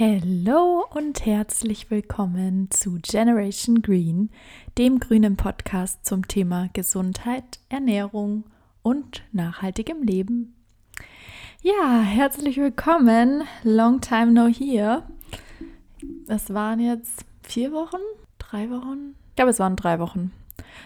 Hallo und herzlich willkommen zu Generation Green, dem grünen Podcast zum Thema Gesundheit, Ernährung und nachhaltigem Leben. Ja, herzlich willkommen. Long time no here. Es waren jetzt vier Wochen, drei Wochen. Ich glaube, es waren drei Wochen.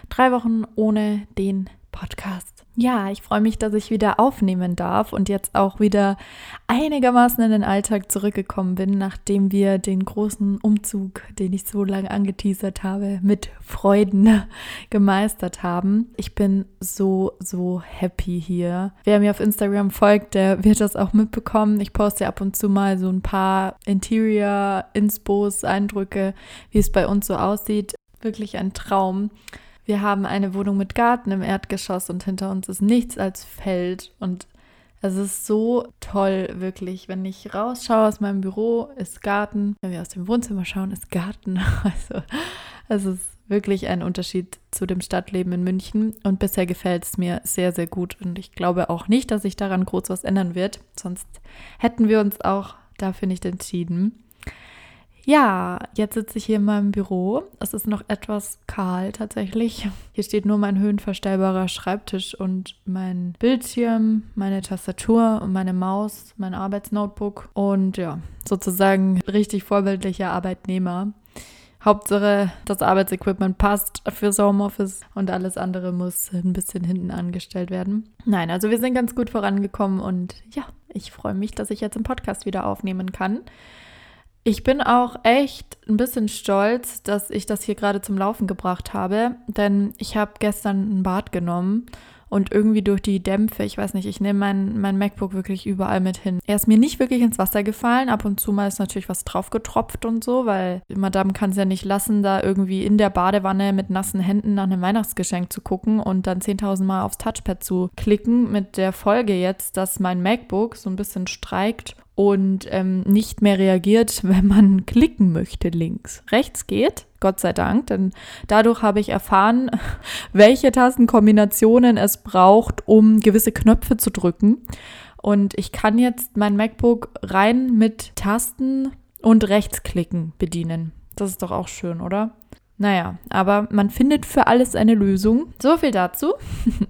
Drei Wochen ohne den Podcast. Ja, ich freue mich, dass ich wieder aufnehmen darf und jetzt auch wieder einigermaßen in den Alltag zurückgekommen bin, nachdem wir den großen Umzug, den ich so lange angeteasert habe, mit Freuden gemeistert haben. Ich bin so, so happy hier. Wer mir auf Instagram folgt, der wird das auch mitbekommen. Ich poste ab und zu mal so ein paar Interior-Inspos, Eindrücke, wie es bei uns so aussieht. Wirklich ein Traum. Wir haben eine Wohnung mit Garten im Erdgeschoss und hinter uns ist nichts als Feld. Und es ist so toll, wirklich. Wenn ich rausschaue aus meinem Büro, ist Garten. Wenn wir aus dem Wohnzimmer schauen, ist Garten. Also es ist wirklich ein Unterschied zu dem Stadtleben in München. Und bisher gefällt es mir sehr, sehr gut. Und ich glaube auch nicht, dass sich daran groß was ändern wird. Sonst hätten wir uns auch dafür nicht entschieden. Ja, jetzt sitze ich hier in meinem Büro. Es ist noch etwas kahl tatsächlich. Hier steht nur mein höhenverstellbarer Schreibtisch und mein Bildschirm, meine Tastatur und meine Maus, mein Arbeitsnotebook und ja, sozusagen richtig vorbildlicher Arbeitnehmer. Hauptsache, das Arbeitsequipment passt fürs Homeoffice und alles andere muss ein bisschen hinten angestellt werden. Nein, also wir sind ganz gut vorangekommen und ja, ich freue mich, dass ich jetzt im Podcast wieder aufnehmen kann. Ich bin auch echt ein bisschen stolz, dass ich das hier gerade zum Laufen gebracht habe, denn ich habe gestern ein Bad genommen und irgendwie durch die Dämpfe, ich weiß nicht, ich nehme mein, mein MacBook wirklich überall mit hin. Er ist mir nicht wirklich ins Wasser gefallen, ab und zu mal ist natürlich was drauf getropft und so, weil Madame kann es ja nicht lassen, da irgendwie in der Badewanne mit nassen Händen nach einem Weihnachtsgeschenk zu gucken und dann 10.000 Mal aufs Touchpad zu klicken mit der Folge jetzt, dass mein MacBook so ein bisschen streikt und ähm, nicht mehr reagiert, wenn man klicken möchte links. Rechts geht, Gott sei Dank, denn dadurch habe ich erfahren, welche Tastenkombinationen es braucht, um gewisse Knöpfe zu drücken. Und ich kann jetzt mein MacBook rein mit Tasten und Rechtsklicken bedienen. Das ist doch auch schön, oder? Naja, aber man findet für alles eine Lösung. So viel dazu.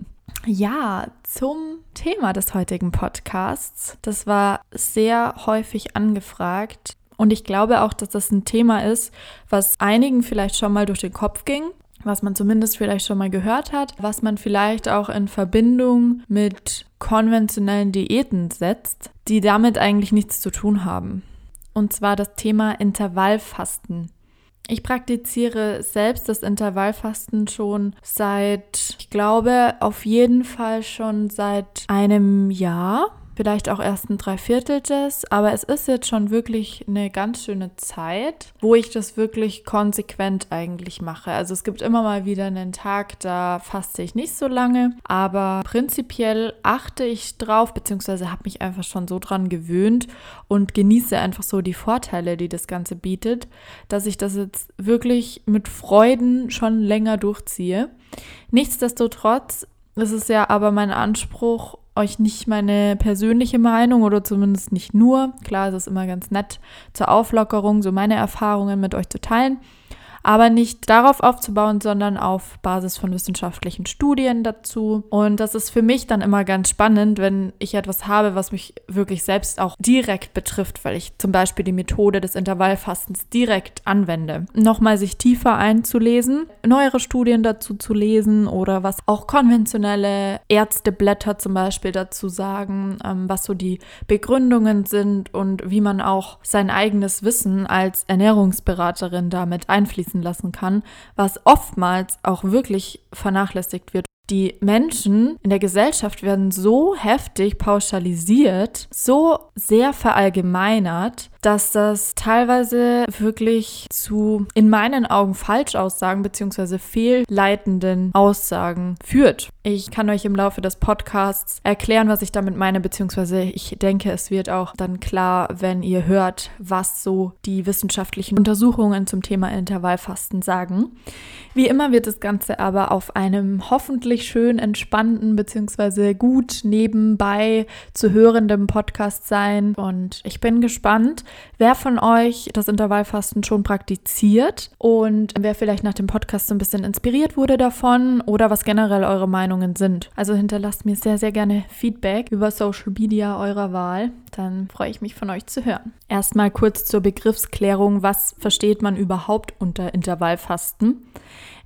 Ja, zum Thema des heutigen Podcasts. Das war sehr häufig angefragt. Und ich glaube auch, dass das ein Thema ist, was einigen vielleicht schon mal durch den Kopf ging, was man zumindest vielleicht schon mal gehört hat, was man vielleicht auch in Verbindung mit konventionellen Diäten setzt, die damit eigentlich nichts zu tun haben. Und zwar das Thema Intervallfasten. Ich praktiziere selbst das Intervallfasten schon seit, ich glaube, auf jeden Fall schon seit einem Jahr vielleicht auch erst ein Dreiviertel des, aber es ist jetzt schon wirklich eine ganz schöne Zeit, wo ich das wirklich konsequent eigentlich mache. Also es gibt immer mal wieder einen Tag, da faste ich nicht so lange, aber prinzipiell achte ich drauf, beziehungsweise habe mich einfach schon so dran gewöhnt und genieße einfach so die Vorteile, die das Ganze bietet, dass ich das jetzt wirklich mit Freuden schon länger durchziehe. Nichtsdestotrotz ist es ja aber mein Anspruch, euch nicht meine persönliche Meinung oder zumindest nicht nur, klar, es ist immer ganz nett zur Auflockerung, so meine Erfahrungen mit euch zu teilen aber nicht darauf aufzubauen, sondern auf Basis von wissenschaftlichen Studien dazu. Und das ist für mich dann immer ganz spannend, wenn ich etwas habe, was mich wirklich selbst auch direkt betrifft, weil ich zum Beispiel die Methode des Intervallfastens direkt anwende. Nochmal sich tiefer einzulesen, neuere Studien dazu zu lesen oder was auch konventionelle Ärzteblätter zum Beispiel dazu sagen, ähm, was so die Begründungen sind und wie man auch sein eigenes Wissen als Ernährungsberaterin damit einfließen einfließen lassen kann, was oftmals auch wirklich vernachlässigt wird. Die Menschen in der Gesellschaft werden so heftig pauschalisiert, so sehr verallgemeinert, dass das teilweise wirklich zu in meinen Augen Falschaussagen bzw. fehlleitenden Aussagen führt. Ich kann euch im Laufe des Podcasts erklären, was ich damit meine, beziehungsweise ich denke, es wird auch dann klar, wenn ihr hört, was so die wissenschaftlichen Untersuchungen zum Thema Intervallfasten sagen. Wie immer wird das Ganze aber auf einem hoffentlich hoffentlich schön entspannten bzw. gut nebenbei zu hörendem Podcast sein. Und ich bin gespannt, wer von euch das Intervallfasten schon praktiziert und wer vielleicht nach dem Podcast so ein bisschen inspiriert wurde davon oder was generell eure Meinungen sind. Also hinterlasst mir sehr, sehr gerne Feedback über Social Media eurer Wahl. Dann freue ich mich von euch zu hören. Erstmal kurz zur Begriffsklärung. Was versteht man überhaupt unter Intervallfasten?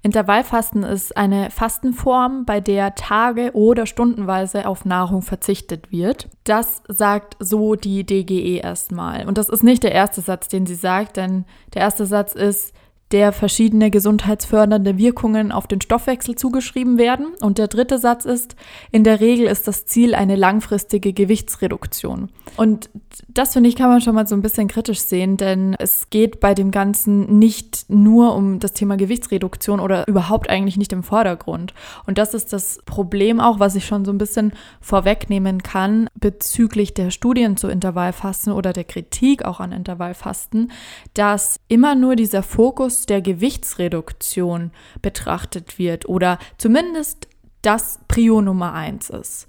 Intervallfasten ist eine Fastenform, bei der Tage oder stundenweise auf Nahrung verzichtet wird. Das sagt so die DGE erstmal. Und das ist nicht der erste Satz, den sie sagt, denn der erste Satz ist, der verschiedene gesundheitsfördernde Wirkungen auf den Stoffwechsel zugeschrieben werden. Und der dritte Satz ist, in der Regel ist das Ziel eine langfristige Gewichtsreduktion. Und das finde ich, kann man schon mal so ein bisschen kritisch sehen, denn es geht bei dem Ganzen nicht nur um das Thema Gewichtsreduktion oder überhaupt eigentlich nicht im Vordergrund. Und das ist das Problem auch, was ich schon so ein bisschen vorwegnehmen kann bezüglich der Studien zu Intervallfasten oder der Kritik auch an Intervallfasten, dass immer nur dieser Fokus der Gewichtsreduktion betrachtet wird oder zumindest das Prio Nummer eins ist.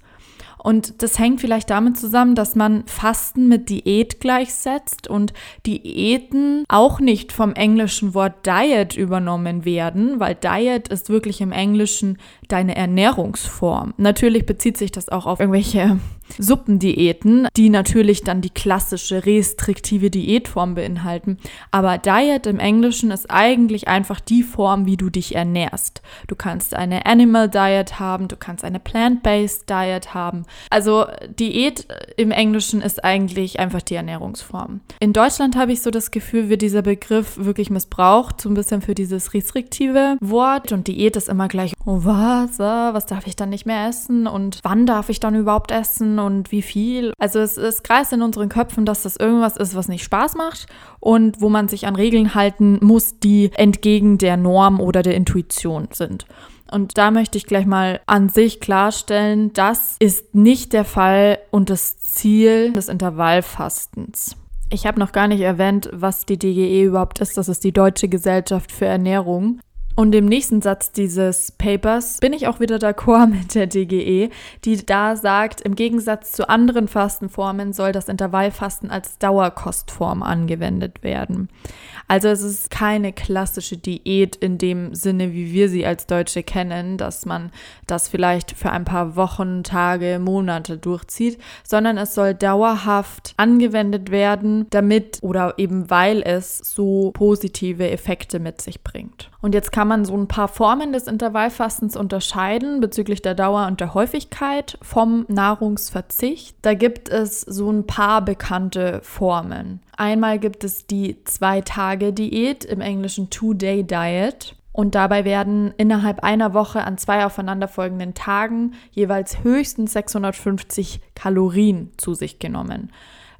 Und das hängt vielleicht damit zusammen, dass man Fasten mit Diät gleichsetzt und Diäten auch nicht vom englischen Wort Diet übernommen werden, weil Diet ist wirklich im Englischen deine Ernährungsform. Natürlich bezieht sich das auch auf irgendwelche Suppendiäten, die natürlich dann die klassische restriktive Diätform beinhalten. Aber Diet im Englischen ist eigentlich einfach die Form, wie du dich ernährst. Du kannst eine Animal Diet haben, du kannst eine Plant-Based Diet haben. Also Diät im Englischen ist eigentlich einfach die Ernährungsform. In Deutschland habe ich so das Gefühl, wird dieser Begriff wirklich missbraucht, so ein bisschen für dieses restriktive Wort. Und Diät ist immer gleich, oh was, was darf ich dann nicht mehr essen und wann darf ich dann überhaupt essen und wie viel. Also es, es kreist in unseren Köpfen, dass das irgendwas ist, was nicht Spaß macht und wo man sich an Regeln halten muss, die entgegen der Norm oder der Intuition sind. Und da möchte ich gleich mal an sich klarstellen, das ist nicht der Fall und das Ziel des Intervallfastens. Ich habe noch gar nicht erwähnt, was die DGE überhaupt ist. Das ist die Deutsche Gesellschaft für Ernährung. Und im nächsten Satz dieses Papers bin ich auch wieder d'accord mit der DGE, die da sagt, im Gegensatz zu anderen Fastenformen soll das Intervallfasten als Dauerkostform angewendet werden. Also es ist keine klassische Diät in dem Sinne, wie wir sie als Deutsche kennen, dass man das vielleicht für ein paar Wochen, Tage, Monate durchzieht, sondern es soll dauerhaft angewendet werden, damit oder eben weil es so positive Effekte mit sich bringt. Und jetzt kann man so ein paar Formen des Intervallfastens unterscheiden bezüglich der Dauer und der Häufigkeit vom Nahrungsverzicht. Da gibt es so ein paar bekannte Formen. Einmal gibt es die Zwei-Tage-Diät, im Englischen Two-Day-Diet. Und dabei werden innerhalb einer Woche an zwei aufeinanderfolgenden Tagen jeweils höchstens 650 Kalorien zu sich genommen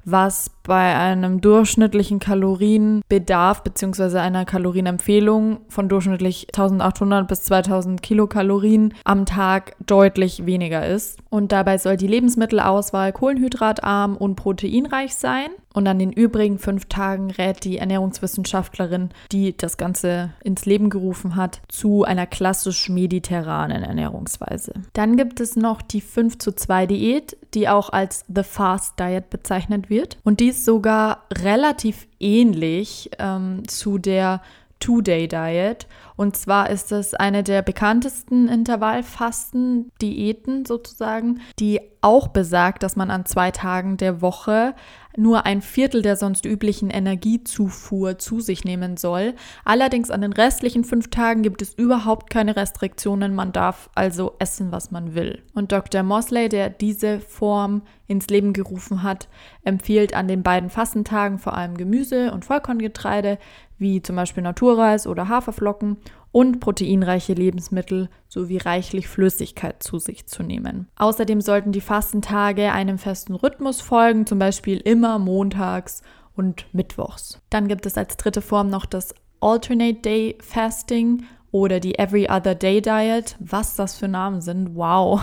was bei einem durchschnittlichen Kalorienbedarf bzw. einer Kalorienempfehlung von durchschnittlich 1800 bis 2000 Kilokalorien am Tag deutlich weniger ist. Und dabei soll die Lebensmittelauswahl kohlenhydratarm und proteinreich sein. Und an den übrigen fünf Tagen rät die Ernährungswissenschaftlerin, die das Ganze ins Leben gerufen hat, zu einer klassisch mediterranen Ernährungsweise. Dann gibt es noch die 5 zu 2 Diät, die auch als The Fast Diet bezeichnet wird. Und die sogar relativ ähnlich ähm, zu der Two-Day-Diet. Und zwar ist es eine der bekanntesten Intervallfasten-Diäten sozusagen, die auch besagt, dass man an zwei Tagen der Woche nur ein Viertel der sonst üblichen Energiezufuhr zu sich nehmen soll. Allerdings an den restlichen fünf Tagen gibt es überhaupt keine Restriktionen. Man darf also essen, was man will. Und Dr. Mosley, der diese Form ins Leben gerufen hat, empfiehlt an den beiden Fastentagen vor allem Gemüse und Vollkorngetreide, wie zum Beispiel Naturreis oder Haferflocken und proteinreiche Lebensmittel sowie reichlich Flüssigkeit zu sich zu nehmen. Außerdem sollten die Fastentage einem festen Rhythmus folgen, zum Beispiel immer montags und mittwochs. Dann gibt es als dritte Form noch das Alternate Day Fasting oder die Every Other Day Diet. Was das für Namen sind, wow.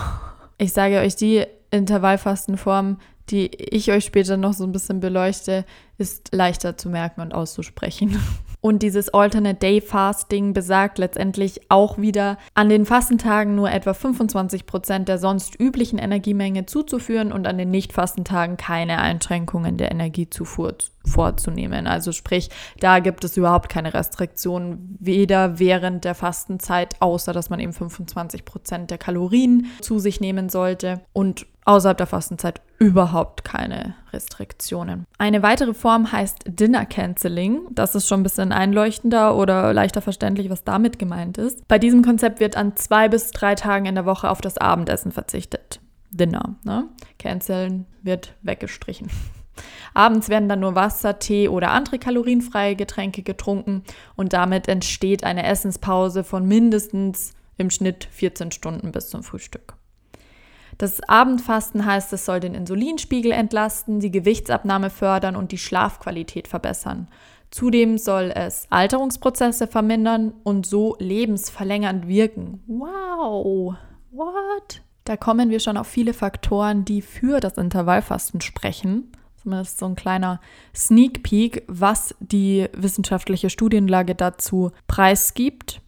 Ich sage euch, die Intervallfastenform, die ich euch später noch so ein bisschen beleuchte, ist leichter zu merken und auszusprechen. Und dieses Alternate Day Fasting besagt letztendlich auch wieder an den Fastentagen nur etwa 25 Prozent der sonst üblichen Energiemenge zuzuführen und an den Nicht-Fastentagen keine Einschränkungen der Energiezufuhr vorzunehmen. Also sprich, da gibt es überhaupt keine Restriktionen, weder während der Fastenzeit, außer dass man eben 25 Prozent der Kalorien zu sich nehmen sollte und außerhalb der Fastenzeit überhaupt keine Restriktionen. Eine weitere Form heißt Dinner Canceling. Das ist schon ein bisschen einleuchtender oder leichter verständlich, was damit gemeint ist. Bei diesem Konzept wird an zwei bis drei Tagen in der Woche auf das Abendessen verzichtet. Dinner, ne? Canceln wird weggestrichen. Abends werden dann nur Wasser, Tee oder andere kalorienfreie Getränke getrunken und damit entsteht eine Essenspause von mindestens im Schnitt 14 Stunden bis zum Frühstück. Das Abendfasten heißt, es soll den Insulinspiegel entlasten, die Gewichtsabnahme fördern und die Schlafqualität verbessern. Zudem soll es Alterungsprozesse vermindern und so lebensverlängernd wirken. Wow, what? Da kommen wir schon auf viele Faktoren, die für das Intervallfasten sprechen. Zumindest so ein kleiner Sneak Peek, was die wissenschaftliche Studienlage dazu preisgibt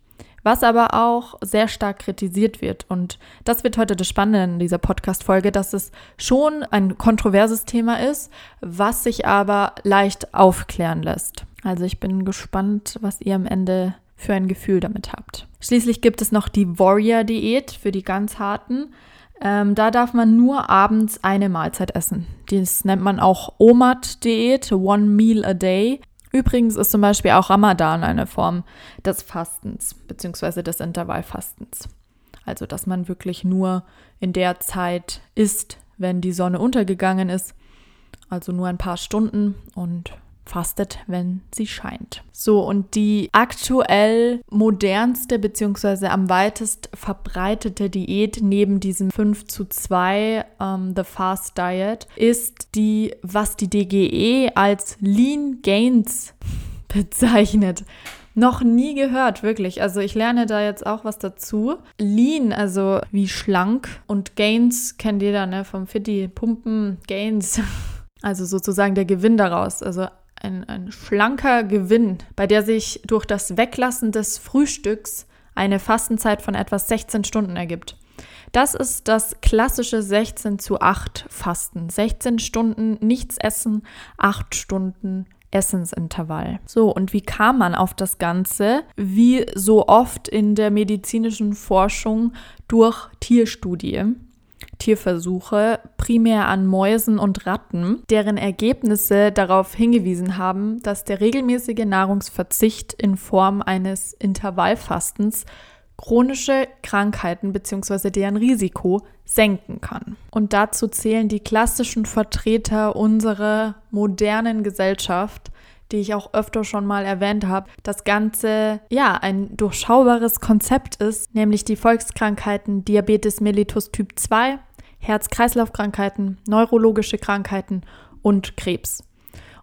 was aber auch sehr stark kritisiert wird. Und das wird heute das Spannende in dieser Podcast-Folge, dass es schon ein kontroverses Thema ist, was sich aber leicht aufklären lässt. Also ich bin gespannt, was ihr am Ende für ein Gefühl damit habt. Schließlich gibt es noch die Warrior-Diät für die ganz harten. Ähm, da darf man nur abends eine Mahlzeit essen. Das nennt man auch OMAD-Diät, One Meal a Day. Übrigens ist zum Beispiel auch Ramadan eine Form des Fastens bzw. des Intervallfastens. Also, dass man wirklich nur in der Zeit isst, wenn die Sonne untergegangen ist. Also nur ein paar Stunden und fastet, wenn sie scheint. So, und die aktuell modernste bzw. am weitest verbreitete Diät neben diesem 5 zu 2 ähm, The Fast Diet ist die, was die DGE als Lean Gains bezeichnet. Noch nie gehört, wirklich. Also ich lerne da jetzt auch was dazu. Lean, also wie schlank und Gains kennt jeder, ne? Vom Fitti, Pumpen, Gains. Also sozusagen der Gewinn daraus. Also ein, ein schlanker Gewinn, bei der sich durch das Weglassen des Frühstücks eine Fastenzeit von etwa 16 Stunden ergibt. Das ist das klassische 16 zu 8 Fasten. 16 Stunden nichts essen, 8 Stunden Essensintervall. So, und wie kam man auf das Ganze? Wie so oft in der medizinischen Forschung durch Tierstudie. Tierversuche, primär an Mäusen und Ratten, deren Ergebnisse darauf hingewiesen haben, dass der regelmäßige Nahrungsverzicht in Form eines Intervallfastens chronische Krankheiten bzw. deren Risiko senken kann. Und dazu zählen die klassischen Vertreter unserer modernen Gesellschaft, die ich auch öfter schon mal erwähnt habe, das Ganze ja ein durchschaubares Konzept ist, nämlich die Volkskrankheiten Diabetes mellitus Typ 2, Herz-Kreislauf-Krankheiten, neurologische Krankheiten und Krebs.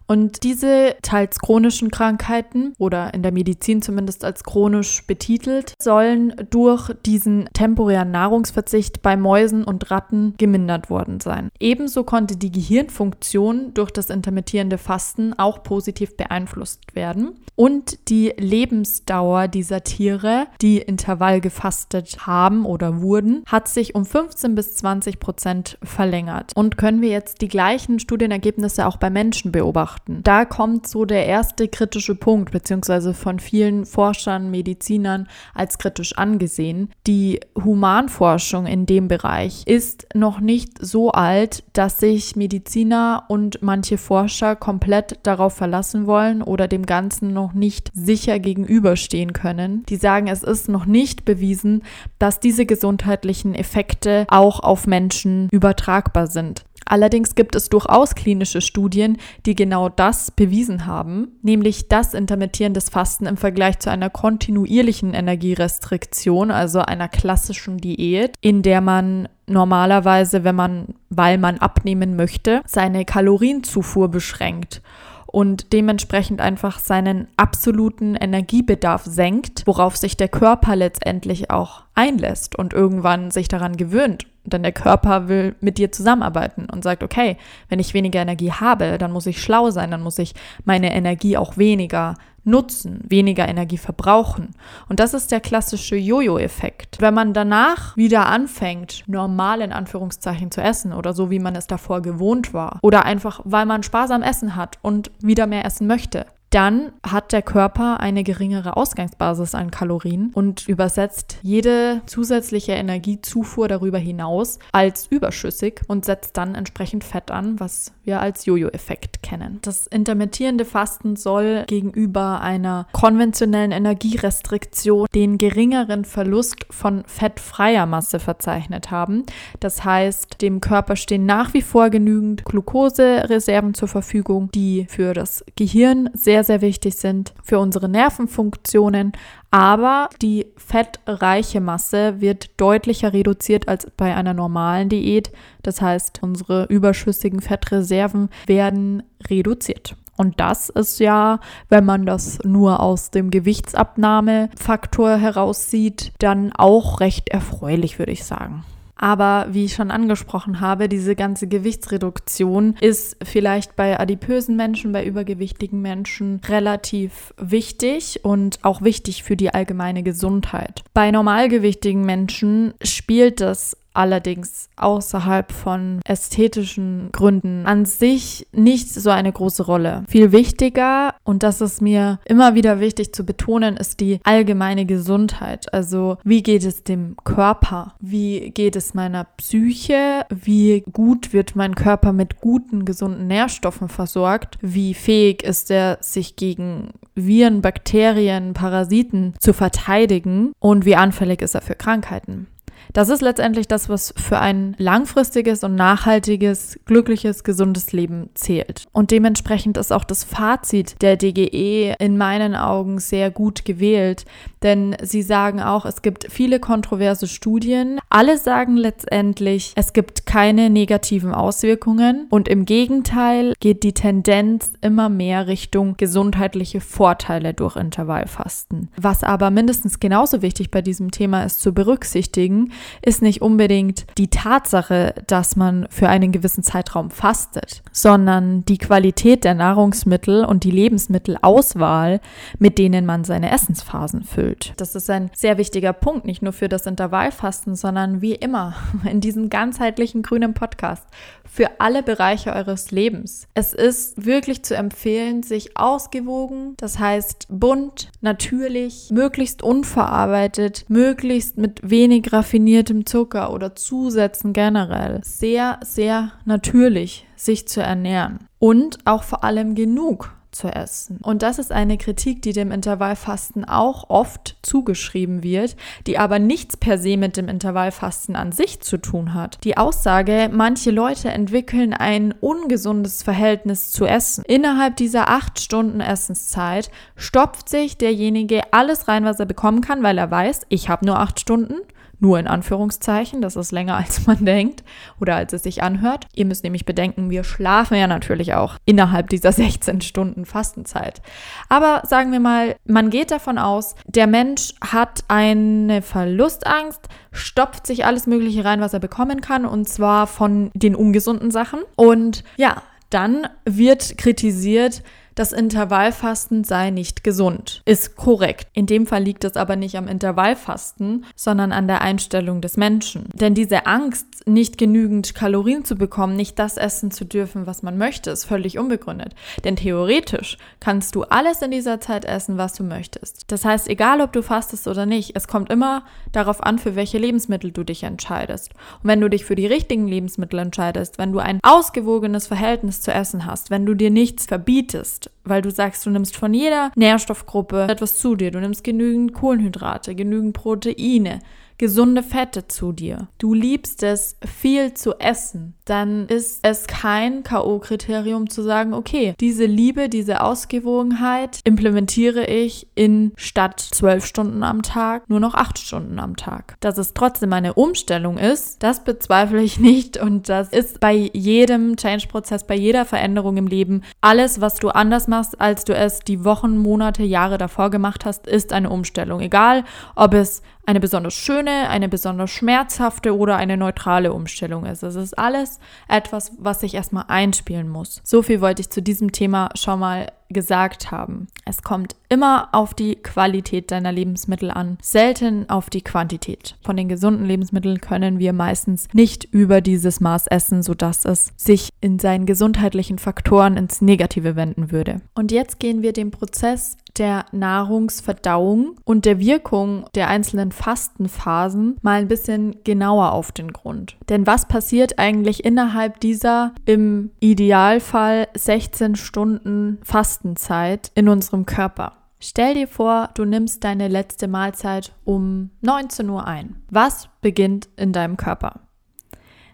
Und diese teils chronischen Krankheiten oder in der Medizin zumindest als chronisch betitelt, sollen durch diesen temporären Nahrungsverzicht bei Mäusen und Ratten gemindert worden sein. Ebenso konnte die Gehirnfunktion durch das intermittierende Fasten auch positiv beeinflusst werden. Und die Lebensdauer dieser Tiere, die Intervall gefastet haben oder wurden, hat sich um 15 bis 20 Prozent verlängert. Und können wir jetzt die gleichen Studienergebnisse auch bei Menschen beobachten? Betrachten. Da kommt so der erste kritische Punkt, beziehungsweise von vielen Forschern, Medizinern als kritisch angesehen. Die Humanforschung in dem Bereich ist noch nicht so alt, dass sich Mediziner und manche Forscher komplett darauf verlassen wollen oder dem Ganzen noch nicht sicher gegenüberstehen können. Die sagen, es ist noch nicht bewiesen, dass diese gesundheitlichen Effekte auch auf Menschen übertragbar sind. Allerdings gibt es durchaus klinische Studien, die genau das bewiesen haben, nämlich dass intermittierendes Fasten im Vergleich zu einer kontinuierlichen Energierestriktion, also einer klassischen Diät, in der man normalerweise, wenn man, weil man abnehmen möchte, seine Kalorienzufuhr beschränkt und dementsprechend einfach seinen absoluten Energiebedarf senkt, worauf sich der Körper letztendlich auch einlässt und irgendwann sich daran gewöhnt. Denn der Körper will mit dir zusammenarbeiten und sagt, okay, wenn ich weniger Energie habe, dann muss ich schlau sein, dann muss ich meine Energie auch weniger nutzen, weniger Energie verbrauchen. Und das ist der klassische Jojo-Effekt. Wenn man danach wieder anfängt, normal in Anführungszeichen zu essen oder so, wie man es davor gewohnt war, oder einfach, weil man sparsam Essen hat und wieder mehr essen möchte, dann hat der Körper eine geringere Ausgangsbasis an Kalorien und übersetzt jede zusätzliche Energiezufuhr darüber hinaus als überschüssig und setzt dann entsprechend Fett an, was wir als Jojo-Effekt kennen. Das intermittierende Fasten soll gegenüber einer konventionellen Energierestriktion den geringeren Verlust von fettfreier Masse verzeichnet haben. Das heißt, dem Körper stehen nach wie vor genügend Glukosereserven zur Verfügung, die für das Gehirn sehr sehr, sehr wichtig sind für unsere Nervenfunktionen. Aber die fettreiche Masse wird deutlicher reduziert als bei einer normalen Diät. Das heißt, unsere überschüssigen Fettreserven werden reduziert. Und das ist ja, wenn man das nur aus dem Gewichtsabnahmefaktor heraussieht, dann auch recht erfreulich, würde ich sagen. Aber wie ich schon angesprochen habe, diese ganze Gewichtsreduktion ist vielleicht bei adipösen Menschen, bei übergewichtigen Menschen relativ wichtig und auch wichtig für die allgemeine Gesundheit. Bei normalgewichtigen Menschen spielt das allerdings außerhalb von ästhetischen Gründen an sich nicht so eine große Rolle. Viel wichtiger, und das ist mir immer wieder wichtig zu betonen, ist die allgemeine Gesundheit. Also wie geht es dem Körper? Wie geht es meiner Psyche? Wie gut wird mein Körper mit guten, gesunden Nährstoffen versorgt? Wie fähig ist er, sich gegen Viren, Bakterien, Parasiten zu verteidigen? Und wie anfällig ist er für Krankheiten? Das ist letztendlich das, was für ein langfristiges und nachhaltiges, glückliches, gesundes Leben zählt. Und dementsprechend ist auch das Fazit der DGE in meinen Augen sehr gut gewählt, denn sie sagen auch, es gibt viele kontroverse Studien. Alle sagen letztendlich, es gibt keine negativen Auswirkungen und im Gegenteil geht die Tendenz immer mehr Richtung gesundheitliche Vorteile durch Intervallfasten. Was aber mindestens genauso wichtig bei diesem Thema ist zu berücksichtigen, ist nicht unbedingt die Tatsache, dass man für einen gewissen Zeitraum fastet, sondern die Qualität der Nahrungsmittel und die Lebensmittelauswahl, mit denen man seine Essensphasen füllt. Das ist ein sehr wichtiger Punkt, nicht nur für das Intervallfasten, sondern wie immer in diesem ganzheitlichen grünen Podcast für alle Bereiche eures Lebens. Es ist wirklich zu empfehlen, sich ausgewogen, das heißt bunt, natürlich, möglichst unverarbeitet, möglichst mit wenig raffiniertem Zucker oder Zusätzen generell, sehr, sehr natürlich sich zu ernähren. Und auch vor allem genug zu essen. Und das ist eine Kritik, die dem Intervallfasten auch oft zugeschrieben wird, die aber nichts per se mit dem Intervallfasten an sich zu tun hat. Die Aussage, manche Leute entwickeln ein ungesundes Verhältnis zu Essen. Innerhalb dieser acht Stunden Essenszeit stopft sich derjenige alles rein, was er bekommen kann, weil er weiß, ich habe nur acht Stunden nur in Anführungszeichen, das ist länger als man denkt oder als es sich anhört. Ihr müsst nämlich bedenken, wir schlafen ja natürlich auch innerhalb dieser 16 Stunden Fastenzeit. Aber sagen wir mal, man geht davon aus, der Mensch hat eine Verlustangst, stopft sich alles Mögliche rein, was er bekommen kann und zwar von den ungesunden Sachen. Und ja, dann wird kritisiert, das Intervallfasten sei nicht gesund. Ist korrekt. In dem Fall liegt es aber nicht am Intervallfasten, sondern an der Einstellung des Menschen. Denn diese Angst, nicht genügend Kalorien zu bekommen, nicht das essen zu dürfen, was man möchte, ist völlig unbegründet. Denn theoretisch kannst du alles in dieser Zeit essen, was du möchtest. Das heißt, egal ob du fastest oder nicht, es kommt immer darauf an, für welche Lebensmittel du dich entscheidest. Und wenn du dich für die richtigen Lebensmittel entscheidest, wenn du ein ausgewogenes Verhältnis zu essen hast, wenn du dir nichts verbietest, weil du sagst, du nimmst von jeder Nährstoffgruppe etwas zu dir. Du nimmst genügend Kohlenhydrate, genügend Proteine, gesunde Fette zu dir, du liebst es, viel zu essen, dann ist es kein K.O.-Kriterium zu sagen, okay, diese Liebe, diese Ausgewogenheit implementiere ich in statt zwölf Stunden am Tag nur noch acht Stunden am Tag. Dass es trotzdem eine Umstellung ist, das bezweifle ich nicht und das ist bei jedem Change-Prozess, bei jeder Veränderung im Leben, alles, was du anders machst, als du es die Wochen, Monate, Jahre davor gemacht hast, ist eine Umstellung. Egal, ob es eine besonders schöne, eine besonders schmerzhafte oder eine neutrale Umstellung ist. Es ist alles etwas, was sich erstmal einspielen muss. So viel wollte ich zu diesem Thema schon mal gesagt haben. Es kommt immer auf die Qualität deiner Lebensmittel an, selten auf die Quantität. Von den gesunden Lebensmitteln können wir meistens nicht über dieses Maß essen, sodass es sich in seinen gesundheitlichen Faktoren ins Negative wenden würde. Und jetzt gehen wir den Prozess der Nahrungsverdauung und der Wirkung der einzelnen Fastenphasen mal ein bisschen genauer auf den Grund. Denn was passiert eigentlich innerhalb dieser im Idealfall 16 Stunden Fastenzeit in unserem Körper? Stell dir vor, du nimmst deine letzte Mahlzeit um 19 Uhr ein. Was beginnt in deinem Körper?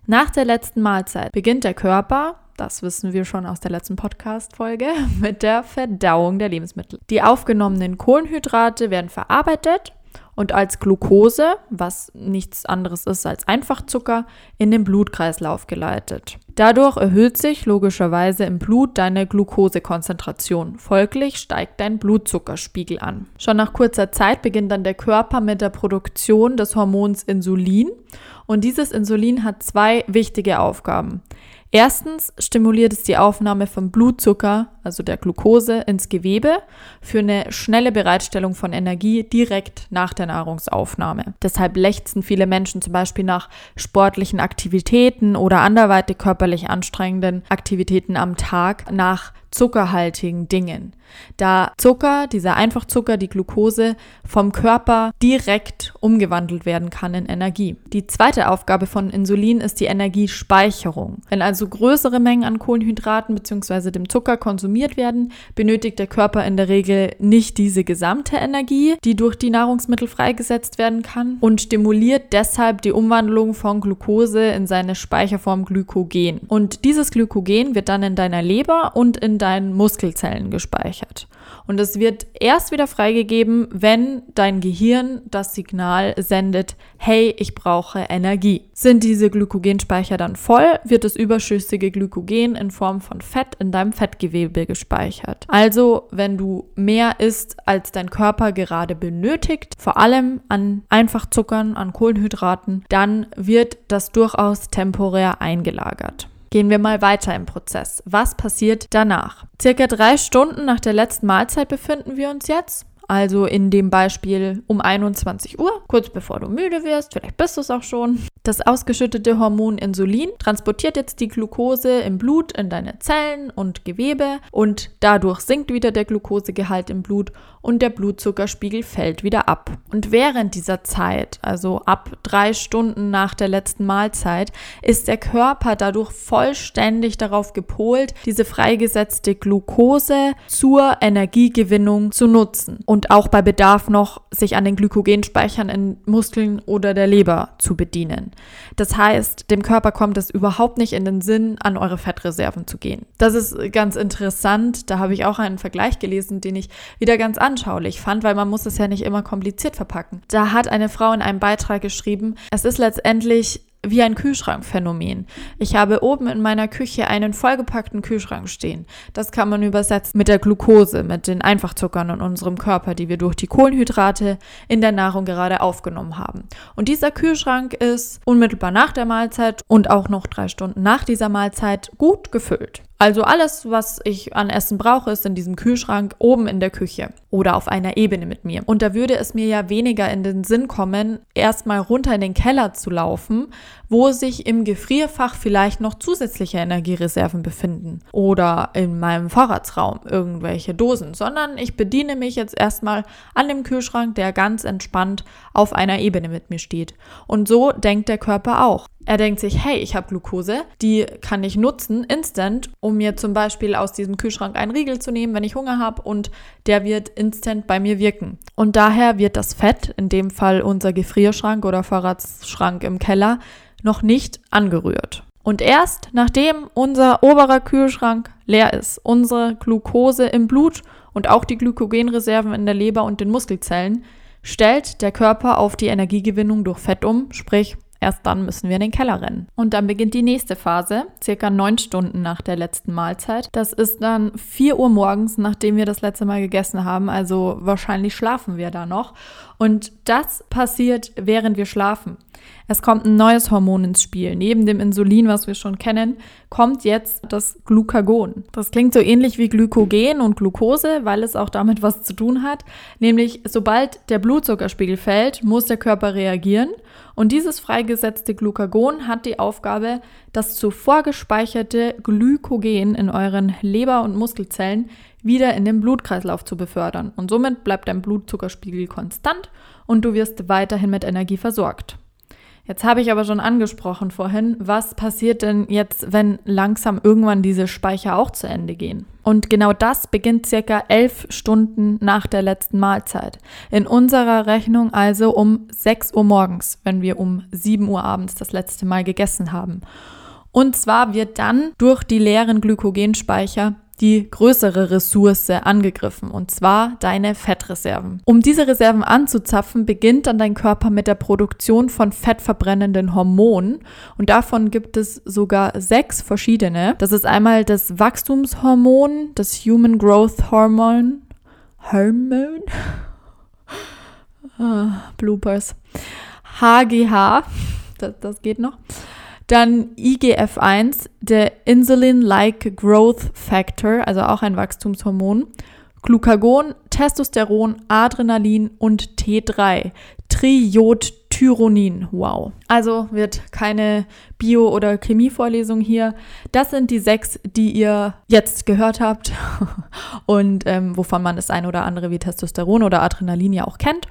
Nach der letzten Mahlzeit beginnt der Körper das wissen wir schon aus der letzten Podcast-Folge, mit der Verdauung der Lebensmittel. Die aufgenommenen Kohlenhydrate werden verarbeitet und als Glucose, was nichts anderes ist als Einfachzucker, in den Blutkreislauf geleitet. Dadurch erhöht sich logischerweise im Blut deine Glukosekonzentration. Folglich steigt dein Blutzuckerspiegel an. Schon nach kurzer Zeit beginnt dann der Körper mit der Produktion des Hormons Insulin und dieses Insulin hat zwei wichtige Aufgaben. Erstens stimuliert es die Aufnahme von Blutzucker, also der Glucose, ins Gewebe für eine schnelle Bereitstellung von Energie direkt nach der Nahrungsaufnahme. Deshalb lechzen viele Menschen zum Beispiel nach sportlichen Aktivitäten oder anderweitig körperlich anstrengenden Aktivitäten am Tag nach zuckerhaltigen Dingen, da Zucker, dieser Einfachzucker, die Glucose, vom Körper direkt umgewandelt werden kann in Energie. Die zweite Aufgabe von Insulin ist die Energiespeicherung. Wenn also größere Mengen an Kohlenhydraten bzw. dem Zucker konsumiert werden, benötigt der Körper in der Regel nicht diese gesamte Energie, die durch die Nahrungsmittel freigesetzt werden kann und stimuliert deshalb die Umwandlung von Glucose in seine Speicherform Glykogen. Und dieses Glykogen wird dann in deiner Leber und in deinen Muskelzellen gespeichert. Und es wird erst wieder freigegeben, wenn dein Gehirn das Signal sendet, hey, ich brauche Energie. Sind diese Glykogenspeicher dann voll, wird das überschüssige Glykogen in Form von Fett in deinem Fettgewebe gespeichert. Also, wenn du mehr isst, als dein Körper gerade benötigt, vor allem an Einfachzuckern, an Kohlenhydraten, dann wird das durchaus temporär eingelagert. Gehen wir mal weiter im Prozess. Was passiert danach? Circa drei Stunden nach der letzten Mahlzeit befinden wir uns jetzt. Also in dem Beispiel um 21 Uhr, kurz bevor du müde wirst, vielleicht bist du es auch schon. Das ausgeschüttete Hormon Insulin transportiert jetzt die Glucose im Blut in deine Zellen und Gewebe und dadurch sinkt wieder der Glukosegehalt im Blut und der Blutzuckerspiegel fällt wieder ab. Und während dieser Zeit, also ab drei Stunden nach der letzten Mahlzeit, ist der Körper dadurch vollständig darauf gepolt, diese freigesetzte Glucose zur Energiegewinnung zu nutzen und auch bei Bedarf noch sich an den Glykogenspeichern in Muskeln oder der Leber zu bedienen. Das heißt, dem Körper kommt es überhaupt nicht in den Sinn, an eure Fettreserven zu gehen. Das ist ganz interessant. Da habe ich auch einen Vergleich gelesen, den ich wieder ganz anschaulich fand, weil man muss es ja nicht immer kompliziert verpacken. Da hat eine Frau in einem Beitrag geschrieben, es ist letztendlich wie ein Kühlschrankphänomen. Ich habe oben in meiner Küche einen vollgepackten Kühlschrank stehen. Das kann man übersetzen mit der Glucose, mit den Einfachzuckern in unserem Körper, die wir durch die Kohlenhydrate in der Nahrung gerade aufgenommen haben. Und dieser Kühlschrank ist unmittelbar nach der Mahlzeit und auch noch drei Stunden nach dieser Mahlzeit gut gefüllt. Also alles, was ich an Essen brauche, ist in diesem Kühlschrank oben in der Küche oder auf einer Ebene mit mir. Und da würde es mir ja weniger in den Sinn kommen, erstmal runter in den Keller zu laufen, wo sich im Gefrierfach vielleicht noch zusätzliche Energiereserven befinden oder in meinem Vorratsraum irgendwelche Dosen, sondern ich bediene mich jetzt erstmal an dem Kühlschrank, der ganz entspannt auf einer Ebene mit mir steht. Und so denkt der Körper auch. Er denkt sich, hey, ich habe Glucose, die kann ich nutzen, instant, um mir zum Beispiel aus diesem Kühlschrank einen Riegel zu nehmen, wenn ich Hunger habe und der wird instant bei mir wirken. Und daher wird das Fett, in dem Fall unser Gefrierschrank oder Vorratsschrank im Keller, noch nicht angerührt. Und erst nachdem unser oberer Kühlschrank leer ist, unsere Glucose im Blut und auch die Glykogenreserven in der Leber und den Muskelzellen, stellt der Körper auf die Energiegewinnung durch Fett um, sprich Erst dann müssen wir in den Keller rennen. Und dann beginnt die nächste Phase, circa neun Stunden nach der letzten Mahlzeit. Das ist dann 4 Uhr morgens, nachdem wir das letzte Mal gegessen haben. Also wahrscheinlich schlafen wir da noch. Und das passiert, während wir schlafen. Es kommt ein neues Hormon ins Spiel. Neben dem Insulin, was wir schon kennen, kommt jetzt das Glucagon. Das klingt so ähnlich wie Glykogen und Glucose, weil es auch damit was zu tun hat. Nämlich, sobald der Blutzuckerspiegel fällt, muss der Körper reagieren. Und dieses freigesetzte Glucagon hat die Aufgabe, das zuvor gespeicherte Glykogen in euren Leber- und Muskelzellen wieder in den Blutkreislauf zu befördern. Und somit bleibt dein Blutzuckerspiegel konstant und du wirst weiterhin mit Energie versorgt. Jetzt habe ich aber schon angesprochen vorhin, was passiert denn jetzt, wenn langsam irgendwann diese Speicher auch zu Ende gehen? Und genau das beginnt circa elf Stunden nach der letzten Mahlzeit. In unserer Rechnung also um 6 Uhr morgens, wenn wir um 7 Uhr abends das letzte Mal gegessen haben. Und zwar wird dann durch die leeren Glykogenspeicher die größere Ressource angegriffen, und zwar deine Fettreserven. Um diese Reserven anzuzapfen, beginnt dann dein Körper mit der Produktion von fettverbrennenden Hormonen. Und davon gibt es sogar sechs verschiedene. Das ist einmal das Wachstumshormon, das Human Growth Hormone. Hormone? Ah, Bloopers. HGH, das, das geht noch. Dann IGF-1, der Insulin-like Growth Factor, also auch ein Wachstumshormon. Glucagon, Testosteron, Adrenalin und T3, Triodtyronin. Wow. Also wird keine Bio- oder Chemievorlesung hier. Das sind die sechs, die ihr jetzt gehört habt und ähm, wovon man das ein oder andere wie Testosteron oder Adrenalin ja auch kennt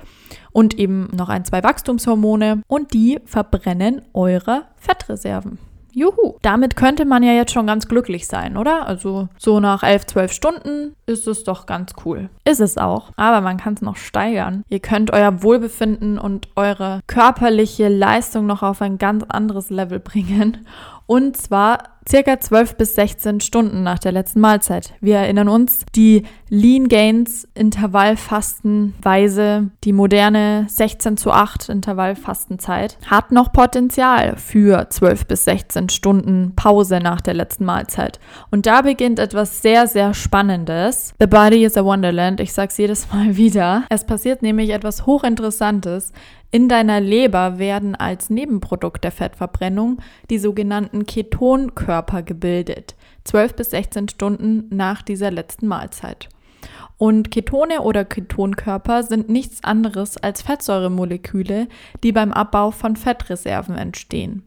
und eben noch ein, zwei Wachstumshormone und die verbrennen eure Fettreserven. Juhu. Damit könnte man ja jetzt schon ganz glücklich sein, oder? Also so nach 11, 12 Stunden ist es doch ganz cool. Ist es auch. Aber man kann es noch steigern. Ihr könnt euer Wohlbefinden und eure körperliche Leistung noch auf ein ganz anderes Level bringen. Und zwar circa 12 bis 16 Stunden nach der letzten Mahlzeit. Wir erinnern uns, die Lean Gains Intervallfastenweise, die moderne 16 zu 8 Intervallfastenzeit, hat noch Potenzial für 12 bis 16 Stunden Pause nach der letzten Mahlzeit. Und da beginnt etwas sehr, sehr Spannendes. The body is a wonderland. Ich sag's jedes Mal wieder. Es passiert nämlich etwas hochinteressantes. In deiner Leber werden als Nebenprodukt der Fettverbrennung die sogenannten Ketonkörper gebildet, 12 bis 16 Stunden nach dieser letzten Mahlzeit. Und Ketone oder Ketonkörper sind nichts anderes als Fettsäuremoleküle, die beim Abbau von Fettreserven entstehen.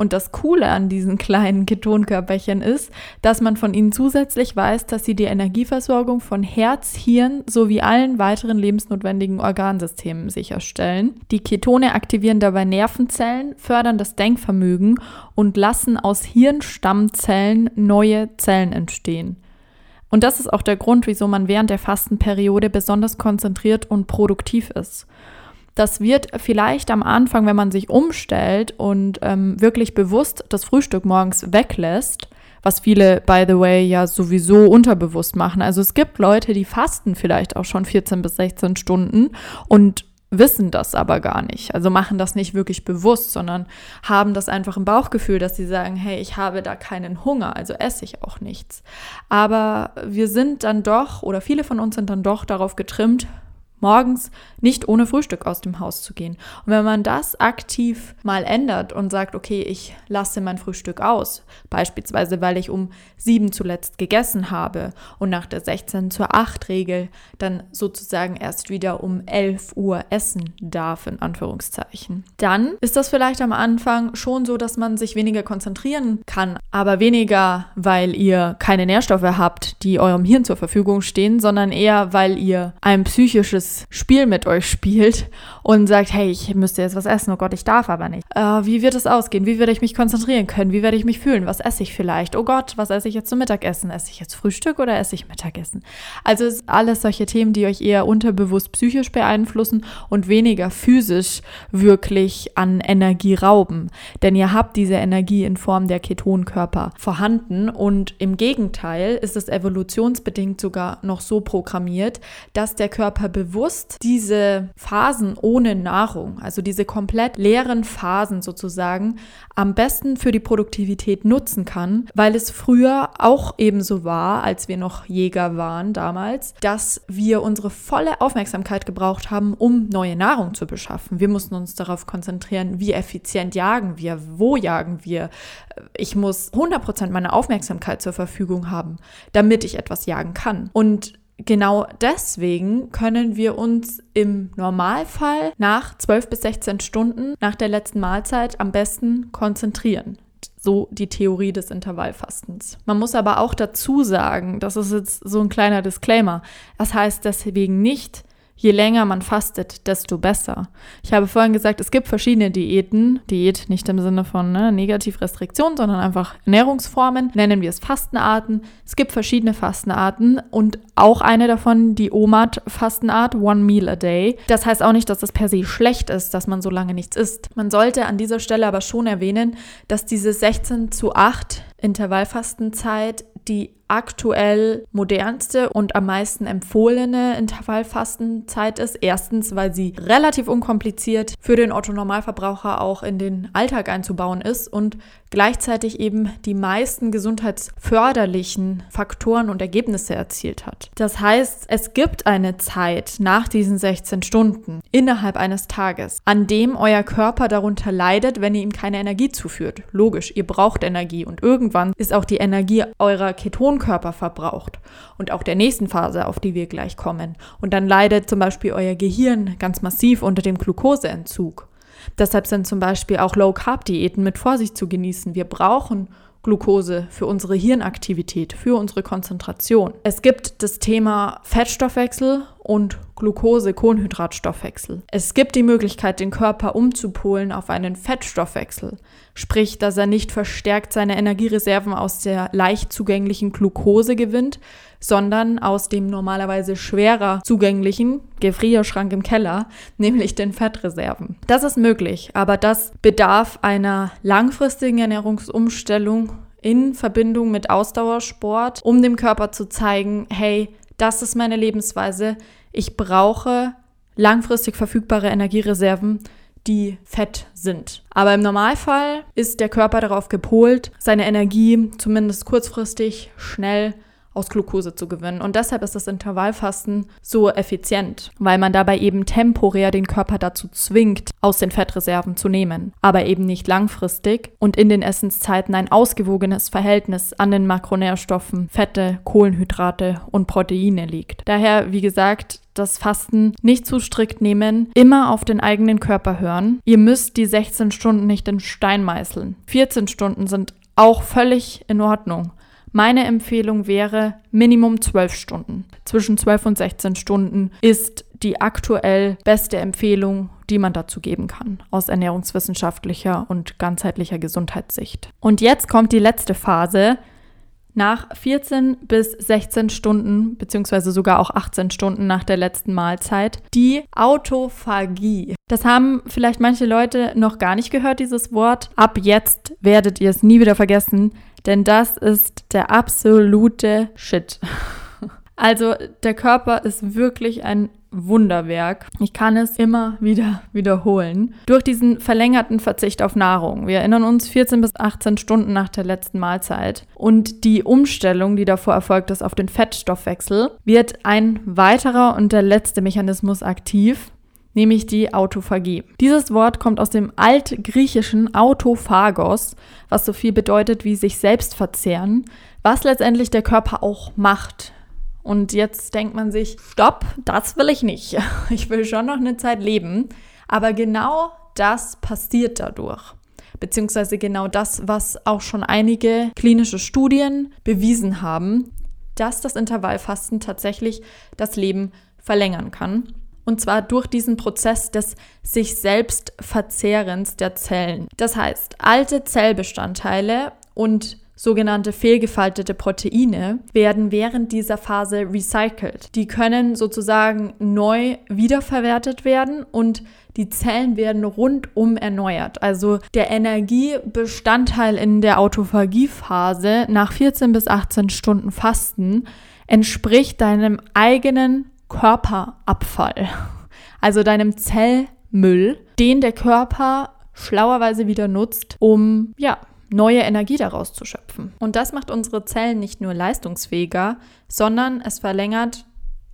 Und das Coole an diesen kleinen Ketonkörperchen ist, dass man von ihnen zusätzlich weiß, dass sie die Energieversorgung von Herz, Hirn sowie allen weiteren lebensnotwendigen Organsystemen sicherstellen. Die Ketone aktivieren dabei Nervenzellen, fördern das Denkvermögen und lassen aus Hirnstammzellen neue Zellen entstehen. Und das ist auch der Grund, wieso man während der Fastenperiode besonders konzentriert und produktiv ist. Das wird vielleicht am Anfang, wenn man sich umstellt und ähm, wirklich bewusst das Frühstück morgens weglässt, was viele, by the way, ja sowieso unterbewusst machen. Also es gibt Leute, die fasten vielleicht auch schon 14 bis 16 Stunden und wissen das aber gar nicht. Also machen das nicht wirklich bewusst, sondern haben das einfach im Bauchgefühl, dass sie sagen, hey, ich habe da keinen Hunger, also esse ich auch nichts. Aber wir sind dann doch, oder viele von uns sind dann doch darauf getrimmt, morgens nicht ohne Frühstück aus dem Haus zu gehen. Und wenn man das aktiv mal ändert und sagt, okay, ich lasse mein Frühstück aus, beispielsweise weil ich um sieben zuletzt gegessen habe und nach der 16 zur 8 Regel dann sozusagen erst wieder um 11 Uhr essen darf, in Anführungszeichen, dann ist das vielleicht am Anfang schon so, dass man sich weniger konzentrieren kann, aber weniger, weil ihr keine Nährstoffe habt, die eurem Hirn zur Verfügung stehen, sondern eher, weil ihr ein psychisches Spiel mit euch spielt und sagt, hey, ich müsste jetzt was essen, oh Gott, ich darf aber nicht. Äh, wie wird es ausgehen? Wie werde ich mich konzentrieren können? Wie werde ich mich fühlen? Was esse ich vielleicht? Oh Gott, was esse ich jetzt zum Mittagessen? Esse ich jetzt Frühstück oder esse ich Mittagessen? Also es sind alles solche Themen, die euch eher unterbewusst psychisch beeinflussen und weniger physisch wirklich an Energie rauben. Denn ihr habt diese Energie in Form der Ketonkörper vorhanden und im Gegenteil ist es evolutionsbedingt sogar noch so programmiert, dass der Körper bewusst bewusst diese Phasen ohne Nahrung, also diese komplett leeren Phasen sozusagen, am besten für die Produktivität nutzen kann, weil es früher auch ebenso war, als wir noch Jäger waren damals, dass wir unsere volle Aufmerksamkeit gebraucht haben, um neue Nahrung zu beschaffen. Wir mussten uns darauf konzentrieren, wie effizient jagen wir, wo jagen wir. Ich muss 100% meiner Aufmerksamkeit zur Verfügung haben, damit ich etwas jagen kann. Und genau deswegen können wir uns im Normalfall nach 12 bis 16 Stunden nach der letzten Mahlzeit am besten konzentrieren. So die Theorie des Intervallfastens. Man muss aber auch dazu sagen, das ist jetzt so ein kleiner Disclaimer, das heißt deswegen nicht, je länger man fastet, desto besser. Ich habe vorhin gesagt, es gibt verschiedene Diäten. Diät nicht im Sinne von ne, Negativrestriktion, sondern einfach Ernährungsformen. Nennen wir es Fastenarten. Es gibt verschiedene Fastenarten und auch eine davon, die OMAD-Fastenart, One Meal a Day. Das heißt auch nicht, dass das per se schlecht ist, dass man so lange nichts isst. Man sollte an dieser Stelle aber schon erwähnen, dass diese 16 zu 8 Intervallfastenzeit die aktuell modernste und am meisten empfohlene Intervallfastenzeit ist. Erstens, weil sie relativ unkompliziert für den Otto-Normalverbraucher auch in den Alltag einzubauen ist und gleichzeitig eben die meisten gesundheitsförderlichen Faktoren und Ergebnisse erzielt hat. Das heißt, es gibt eine Zeit nach diesen 16 Stunden innerhalb eines Tages, an dem euer Körper darunter leidet, wenn ihr ihm keine Energie zuführt. Logisch, ihr braucht Energie und irgendwann ist auch die Energie eurer Ketonkörper verbraucht und auch der nächsten Phase, auf die wir gleich kommen. Und dann leidet zum Beispiel euer Gehirn ganz massiv unter dem Glukoseentzug. Deshalb sind zum Beispiel auch Low-Carb-Diäten mit Vorsicht zu genießen. Wir brauchen Glucose für unsere Hirnaktivität, für unsere Konzentration. Es gibt das Thema Fettstoffwechsel und Glucose-Kohlenhydratstoffwechsel. Es gibt die Möglichkeit, den Körper umzupolen auf einen Fettstoffwechsel, sprich, dass er nicht verstärkt seine Energiereserven aus der leicht zugänglichen Glucose gewinnt, sondern aus dem normalerweise schwerer zugänglichen Gefrierschrank im Keller, nämlich den Fettreserven. Das ist möglich, aber das bedarf einer langfristigen Ernährungsumstellung in Verbindung mit Ausdauersport, um dem Körper zu zeigen, hey, das ist meine Lebensweise. Ich brauche langfristig verfügbare Energiereserven, die fett sind. Aber im Normalfall ist der Körper darauf gepolt, seine Energie zumindest kurzfristig schnell aus Glucose zu gewinnen. Und deshalb ist das Intervallfasten so effizient, weil man dabei eben temporär den Körper dazu zwingt, aus den Fettreserven zu nehmen, aber eben nicht langfristig und in den Essenszeiten ein ausgewogenes Verhältnis an den Makronährstoffen, Fette, Kohlenhydrate und Proteine liegt. Daher, wie gesagt, das Fasten nicht zu strikt nehmen, immer auf den eigenen Körper hören. Ihr müsst die 16 Stunden nicht in Stein meißeln. 14 Stunden sind auch völlig in Ordnung. Meine Empfehlung wäre Minimum 12 Stunden. Zwischen 12 und 16 Stunden ist die aktuell beste Empfehlung, die man dazu geben kann, aus ernährungswissenschaftlicher und ganzheitlicher Gesundheitssicht. Und jetzt kommt die letzte Phase. Nach 14 bis 16 Stunden, beziehungsweise sogar auch 18 Stunden nach der letzten Mahlzeit, die Autophagie. Das haben vielleicht manche Leute noch gar nicht gehört, dieses Wort. Ab jetzt werdet ihr es nie wieder vergessen denn das ist der absolute Shit. Also der Körper ist wirklich ein Wunderwerk. Ich kann es immer wieder wiederholen. Durch diesen verlängerten Verzicht auf Nahrung. Wir erinnern uns 14 bis 18 Stunden nach der letzten Mahlzeit. Und die Umstellung, die davor erfolgt ist auf den Fettstoffwechsel, wird ein weiterer und der letzte Mechanismus aktiv, nämlich die Autophagie. Dieses Wort kommt aus dem altgriechischen Autophagos, was so viel bedeutet wie sich selbst verzehren, was letztendlich der Körper auch macht. Und jetzt denkt man sich, stopp, das will ich nicht. Ich will schon noch eine Zeit leben. Aber genau das passiert dadurch. Beziehungsweise genau das, was auch schon einige klinische Studien bewiesen haben, dass das Intervallfasten tatsächlich das Leben verlängern kann. Und zwar durch diesen Prozess des sich selbst Verzehrens der Zellen. Das heißt, alte Zellbestandteile und sogenannte fehlgefaltete Proteine werden während dieser Phase recycelt. Die können sozusagen neu wiederverwertet werden und die Zellen werden rundum erneuert. Also der Energiebestandteil in der Autophagiephase nach 14 bis 18 Stunden Fasten entspricht deinem eigenen Körperabfall, also deinem Zellmüll, den der Körper schlauerweise wieder nutzt, um ja, neue Energie daraus zu schöpfen. Und das macht unsere Zellen nicht nur leistungsfähiger, sondern es verlängert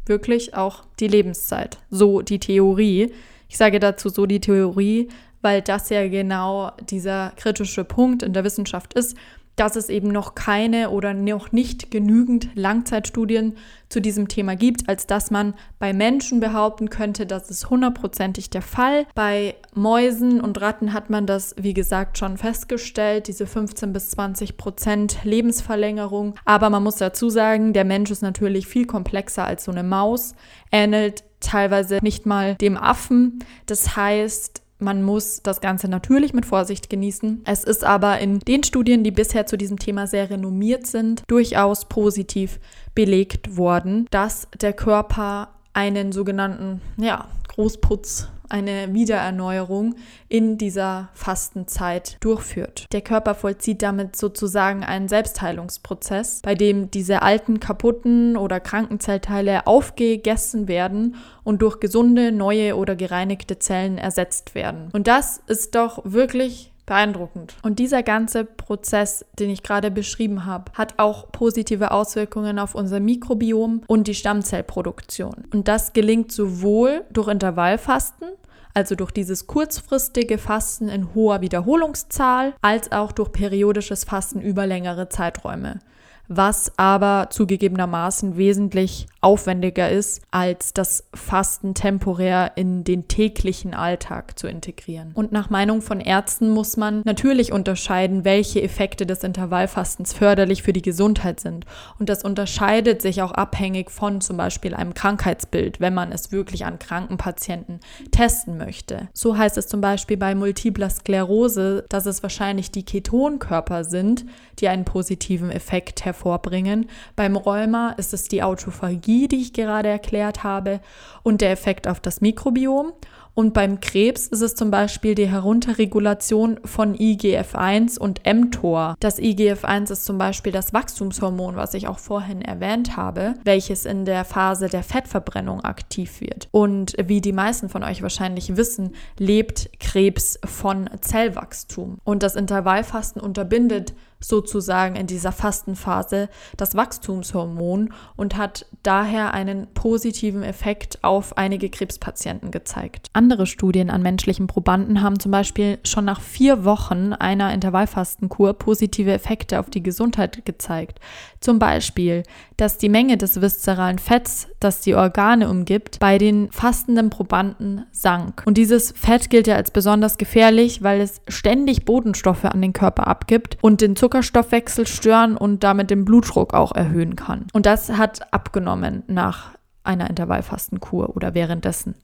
wirklich auch die Lebenszeit. So die Theorie. Ich sage dazu so die Theorie, weil das ja genau dieser kritische Punkt in der Wissenschaft ist, dass es eben noch keine oder noch nicht genügend Langzeitstudien zu diesem Thema gibt, als dass man bei Menschen behaupten könnte, das ist hundertprozentig der Fall. Bei Mäusen und Ratten hat man das, wie gesagt, schon festgestellt, diese 15 bis 20 Prozent Lebensverlängerung. Aber man muss dazu sagen, der Mensch ist natürlich viel komplexer als so eine Maus, ähnelt teilweise nicht mal dem Affen. Das heißt, man muss das Ganze natürlich mit Vorsicht genießen. Es ist aber in den Studien, die bisher zu diesem Thema sehr renommiert sind, durchaus positiv belegt worden, dass der Körper einen sogenannten ja, Großputz eine Wiedererneuerung in dieser Fastenzeit durchführt. Der Körper vollzieht damit sozusagen einen Selbstheilungsprozess, bei dem diese alten, kaputten oder kranken Zellteile aufgegessen werden und durch gesunde, neue oder gereinigte Zellen ersetzt werden. Und das ist doch wirklich beeindruckend. Und dieser ganze Prozess, den ich gerade beschrieben habe, hat auch positive Auswirkungen auf unser Mikrobiom und die Stammzellproduktion. Und das gelingt sowohl durch Intervallfasten, also durch dieses kurzfristige Fasten in hoher Wiederholungszahl, als auch durch periodisches Fasten über längere Zeiträume was aber zugegebenermaßen wesentlich aufwendiger ist, als das Fasten temporär in den täglichen Alltag zu integrieren. Und nach Meinung von Ärzten muss man natürlich unterscheiden, welche Effekte des Intervallfastens förderlich für die Gesundheit sind. Und das unterscheidet sich auch abhängig von zum Beispiel einem Krankheitsbild, wenn man es wirklich an kranken Patienten testen möchte. So heißt es zum Beispiel bei multipler Sklerose, dass es wahrscheinlich die Ketonkörper sind, die einen positiven Effekt hervorbringen. Beim Rheuma ist es die Autophagie, die ich gerade erklärt habe, und der Effekt auf das Mikrobiom. Und beim Krebs ist es zum Beispiel die Herunterregulation von IGF-1 und mTOR. Das IGF-1 ist zum Beispiel das Wachstumshormon, was ich auch vorhin erwähnt habe, welches in der Phase der Fettverbrennung aktiv wird. Und wie die meisten von euch wahrscheinlich wissen, lebt Krebs von Zellwachstum. Und das Intervallfasten unterbindet sozusagen in dieser Fastenphase das Wachstumshormon und hat daher einen positiven Effekt auf einige Krebspatienten gezeigt. Andere Studien an menschlichen Probanden haben zum Beispiel schon nach vier Wochen einer Intervallfastenkur positive Effekte auf die Gesundheit gezeigt. Zum Beispiel, dass die Menge des viszeralen Fetts, das die Organe umgibt, bei den fastenden Probanden sank. Und dieses Fett gilt ja als besonders gefährlich, weil es ständig Bodenstoffe an den Körper abgibt und den Zuckerstoffwechsel stören und damit den Blutdruck auch erhöhen kann. Und das hat abgenommen nach einer Intervallfastenkur oder währenddessen.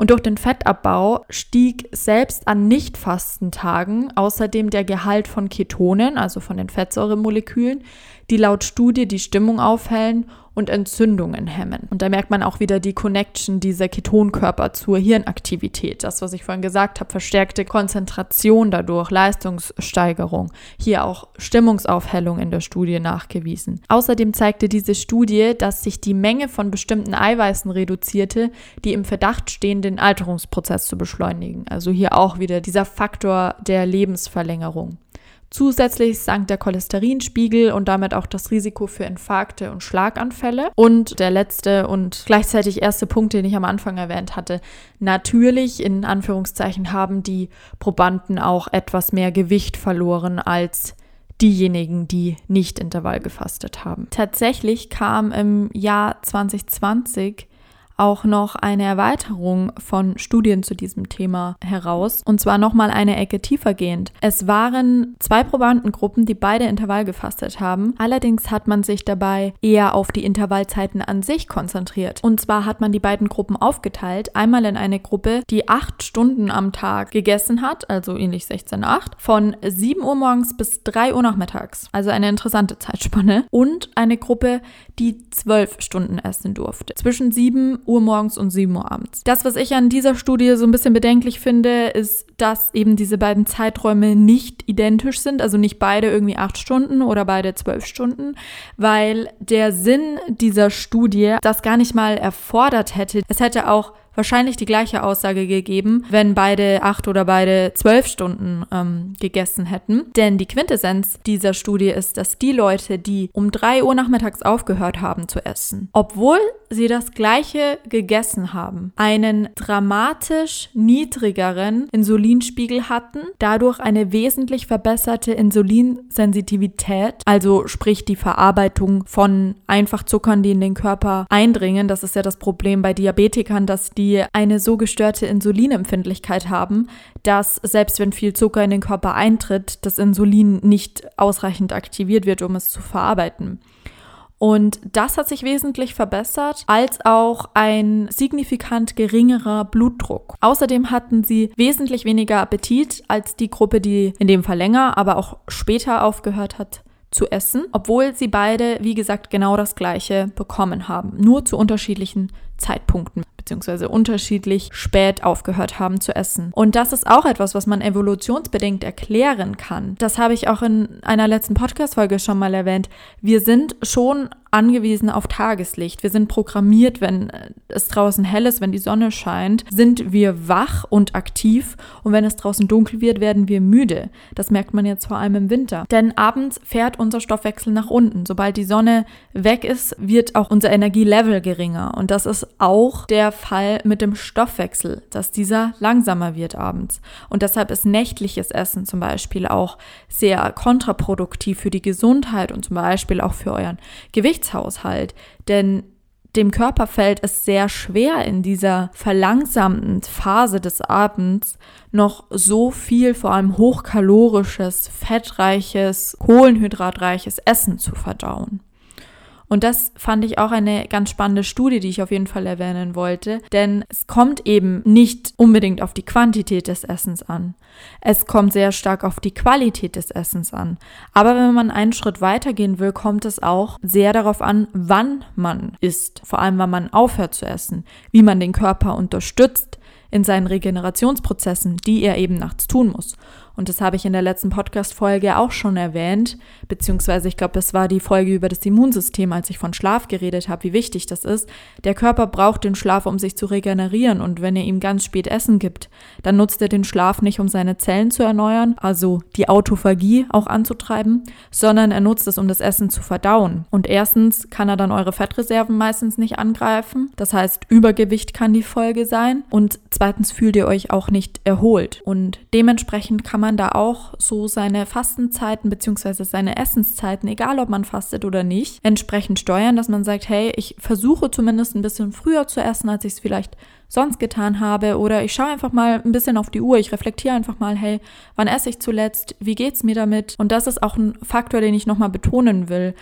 Und durch den Fettabbau stieg selbst an Nicht-Fastentagen außerdem der Gehalt von Ketonen, also von den Fettsäuremolekülen, die laut Studie die Stimmung aufhellen und Entzündungen hemmen. Und da merkt man auch wieder die Connection dieser Ketonkörper zur Hirnaktivität. Das, was ich vorhin gesagt habe, verstärkte Konzentration dadurch, Leistungssteigerung. Hier auch Stimmungsaufhellung in der Studie nachgewiesen. Außerdem zeigte diese Studie, dass sich die Menge von bestimmten Eiweißen reduzierte, die im Verdacht stehen, den Alterungsprozess zu beschleunigen. Also hier auch wieder dieser Faktor der Lebensverlängerung. Zusätzlich sank der Cholesterinspiegel und damit auch das Risiko für Infarkte und Schlaganfälle. Und der letzte und gleichzeitig erste Punkt, den ich am Anfang erwähnt hatte, natürlich in Anführungszeichen haben die Probanden auch etwas mehr Gewicht verloren als diejenigen, die nicht Intervall gefastet haben. Tatsächlich kam im Jahr 2020 auch noch eine Erweiterung von Studien zu diesem Thema heraus. Und zwar nochmal eine Ecke tiefer gehend. Es waren zwei Probandengruppen, die beide Intervall gefastet haben. Allerdings hat man sich dabei eher auf die Intervallzeiten an sich konzentriert. Und zwar hat man die beiden Gruppen aufgeteilt. Einmal in eine Gruppe, die acht Stunden am Tag gegessen hat, also ähnlich 16,8, von 7 Uhr morgens bis 3 Uhr nachmittags. Also eine interessante Zeitspanne. Und eine Gruppe, die zwölf Stunden essen durfte. Zwischen 7 Uhr morgens und 7 Uhr abends. Das, was ich an dieser Studie so ein bisschen bedenklich finde, ist, dass eben diese beiden Zeiträume nicht identisch sind, also nicht beide irgendwie acht Stunden oder beide zwölf Stunden, weil der Sinn dieser Studie das gar nicht mal erfordert hätte. Es hätte auch wahrscheinlich die gleiche Aussage gegeben, wenn beide acht oder beide zwölf Stunden ähm, gegessen hätten. Denn die Quintessenz dieser Studie ist, dass die Leute, die um drei Uhr nachmittags aufgehört haben zu essen, obwohl sie das gleiche gegessen haben, einen dramatisch niedrigeren Insulinspiegel hatten, dadurch eine wesentlich verbesserte Insulinsensitivität, also sprich die Verarbeitung von Einfachzuckern, die in den Körper eindringen. Das ist ja das Problem bei Diabetikern, dass die eine so gestörte Insulinempfindlichkeit haben, dass selbst wenn viel Zucker in den Körper eintritt, das Insulin nicht ausreichend aktiviert wird, um es zu verarbeiten. Und das hat sich wesentlich verbessert, als auch ein signifikant geringerer Blutdruck. Außerdem hatten sie wesentlich weniger Appetit als die Gruppe, die in dem Fall länger, aber auch später aufgehört hat zu essen, obwohl sie beide, wie gesagt, genau das gleiche bekommen haben, nur zu unterschiedlichen Zeitpunkten beziehungsweise unterschiedlich spät aufgehört haben zu essen. Und das ist auch etwas, was man evolutionsbedingt erklären kann. Das habe ich auch in einer letzten Podcast-Folge schon mal erwähnt. Wir sind schon angewiesen auf Tageslicht. Wir sind programmiert, wenn es draußen hell ist, wenn die Sonne scheint, sind wir wach und aktiv und wenn es draußen dunkel wird, werden wir müde. Das merkt man jetzt vor allem im Winter. Denn abends fährt unser Stoffwechsel nach unten. Sobald die Sonne weg ist, wird auch unser Energielevel geringer und das ist auch der Fall mit dem Stoffwechsel, dass dieser langsamer wird abends. Und deshalb ist nächtliches Essen zum Beispiel auch sehr kontraproduktiv für die Gesundheit und zum Beispiel auch für euren Gewichtshaushalt. Denn dem Körper fällt es sehr schwer, in dieser verlangsamten Phase des Abends noch so viel, vor allem hochkalorisches, fettreiches, kohlenhydratreiches Essen zu verdauen. Und das fand ich auch eine ganz spannende Studie, die ich auf jeden Fall erwähnen wollte, denn es kommt eben nicht unbedingt auf die Quantität des Essens an. Es kommt sehr stark auf die Qualität des Essens an. Aber wenn man einen Schritt weitergehen will, kommt es auch sehr darauf an, wann man isst, vor allem wann man aufhört zu essen, wie man den Körper unterstützt in seinen Regenerationsprozessen, die er eben nachts tun muss. Und das habe ich in der letzten Podcast-Folge auch schon erwähnt, beziehungsweise ich glaube, das war die Folge über das Immunsystem, als ich von Schlaf geredet habe, wie wichtig das ist. Der Körper braucht den Schlaf, um sich zu regenerieren. Und wenn ihr ihm ganz spät Essen gibt, dann nutzt er den Schlaf nicht, um seine Zellen zu erneuern, also die Autophagie auch anzutreiben, sondern er nutzt es, um das Essen zu verdauen. Und erstens kann er dann eure Fettreserven meistens nicht angreifen. Das heißt, Übergewicht kann die Folge sein. Und zweitens fühlt ihr euch auch nicht erholt. Und dementsprechend kann man man da auch so seine Fastenzeiten bzw. seine Essenszeiten, egal ob man fastet oder nicht, entsprechend steuern, dass man sagt, hey, ich versuche zumindest ein bisschen früher zu essen, als ich es vielleicht sonst getan habe oder ich schaue einfach mal ein bisschen auf die Uhr, ich reflektiere einfach mal, hey, wann esse ich zuletzt, wie geht's mir damit? Und das ist auch ein Faktor, den ich nochmal betonen will.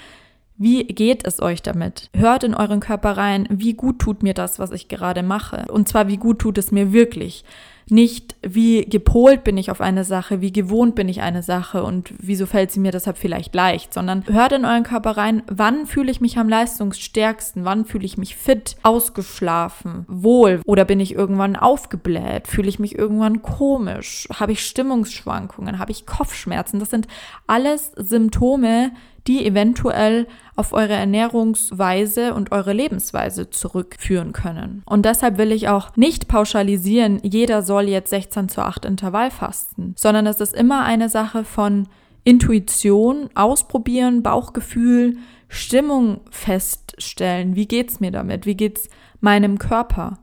Wie geht es euch damit? Hört in euren Körper rein, wie gut tut mir das, was ich gerade mache? Und zwar, wie gut tut es mir wirklich? Nicht, wie gepolt bin ich auf eine Sache, wie gewohnt bin ich eine Sache und wieso fällt sie mir deshalb vielleicht leicht, sondern hört in euren Körper rein, wann fühle ich mich am leistungsstärksten, wann fühle ich mich fit, ausgeschlafen, wohl oder bin ich irgendwann aufgebläht, fühle ich mich irgendwann komisch, habe ich Stimmungsschwankungen, habe ich Kopfschmerzen, das sind alles Symptome, die eventuell auf eure Ernährungsweise und eure Lebensweise zurückführen können. Und deshalb will ich auch nicht pauschalisieren, jeder soll jetzt 16 zu 8 Intervall fasten, sondern es ist immer eine Sache von Intuition, ausprobieren, Bauchgefühl, Stimmung feststellen. Wie geht's mir damit? Wie geht's meinem Körper?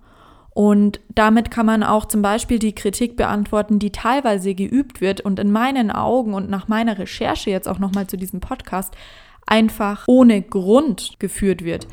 Und damit kann man auch zum Beispiel die Kritik beantworten, die teilweise geübt wird und in meinen Augen und nach meiner Recherche jetzt auch nochmal zu diesem Podcast einfach ohne Grund geführt wird.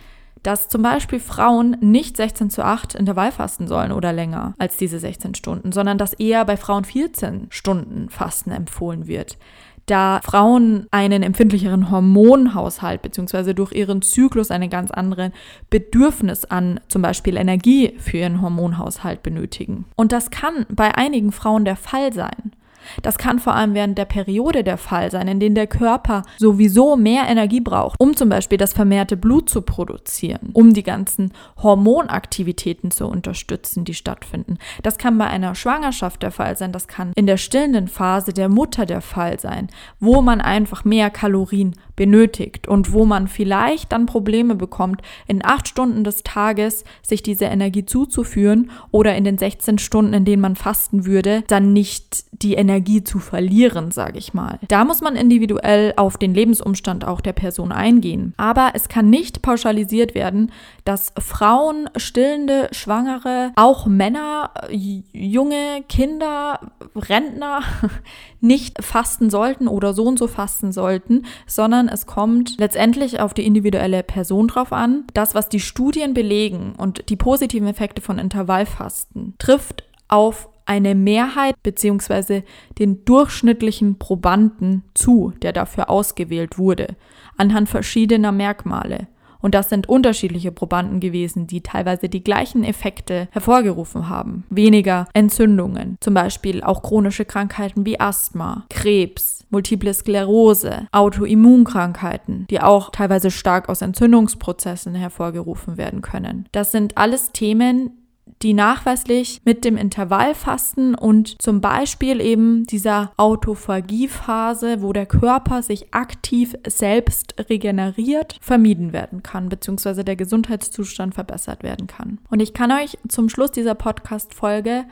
Dass zum Beispiel Frauen nicht 16 zu 8 Intervall fasten sollen oder länger als diese 16 Stunden, sondern dass eher bei Frauen 14 Stunden Fasten empfohlen wird da Frauen einen empfindlicheren Hormonhaushalt bzw. durch ihren Zyklus eine ganz andere Bedürfnis an zum Beispiel Energie für ihren Hormonhaushalt benötigen. Und das kann bei einigen Frauen der Fall sein. Das kann vor allem während der Periode der Fall sein, in dem der Körper sowieso mehr Energie braucht, um zum Beispiel das vermehrte Blut zu produzieren, um die ganzen Hormonaktivitäten zu unterstützen, die stattfinden. Das kann bei einer Schwangerschaft der Fall sein, das kann in der stillenden Phase der Mutter der Fall sein, wo man einfach mehr Kalorien benötigt und wo man vielleicht dann Probleme bekommt, in acht Stunden des Tages sich diese Energie zuzuführen oder in den 16 Stunden, in denen man fasten würde, dann nicht die Energie zu verlieren, sage ich mal. Da muss man individuell auf den Lebensumstand auch der Person eingehen. Aber es kann nicht pauschalisiert werden, dass Frauen, Stillende, Schwangere, auch Männer, junge Kinder, Rentner nicht fasten sollten oder so und so fasten sollten, sondern es kommt letztendlich auf die individuelle Person drauf an. Das, was die Studien belegen und die positiven Effekte von Intervallfasten trifft auf eine Mehrheit bzw. den durchschnittlichen Probanden zu, der dafür ausgewählt wurde, anhand verschiedener Merkmale. Und das sind unterschiedliche Probanden gewesen, die teilweise die gleichen Effekte hervorgerufen haben. Weniger Entzündungen, zum Beispiel auch chronische Krankheiten wie Asthma, Krebs, Multiple Sklerose, Autoimmunkrankheiten, die auch teilweise stark aus Entzündungsprozessen hervorgerufen werden können. Das sind alles Themen, die nachweislich mit dem Intervallfasten und zum Beispiel eben dieser Autophagiephase, wo der Körper sich aktiv selbst regeneriert, vermieden werden kann, beziehungsweise der Gesundheitszustand verbessert werden kann. Und ich kann euch zum Schluss dieser Podcast-Folge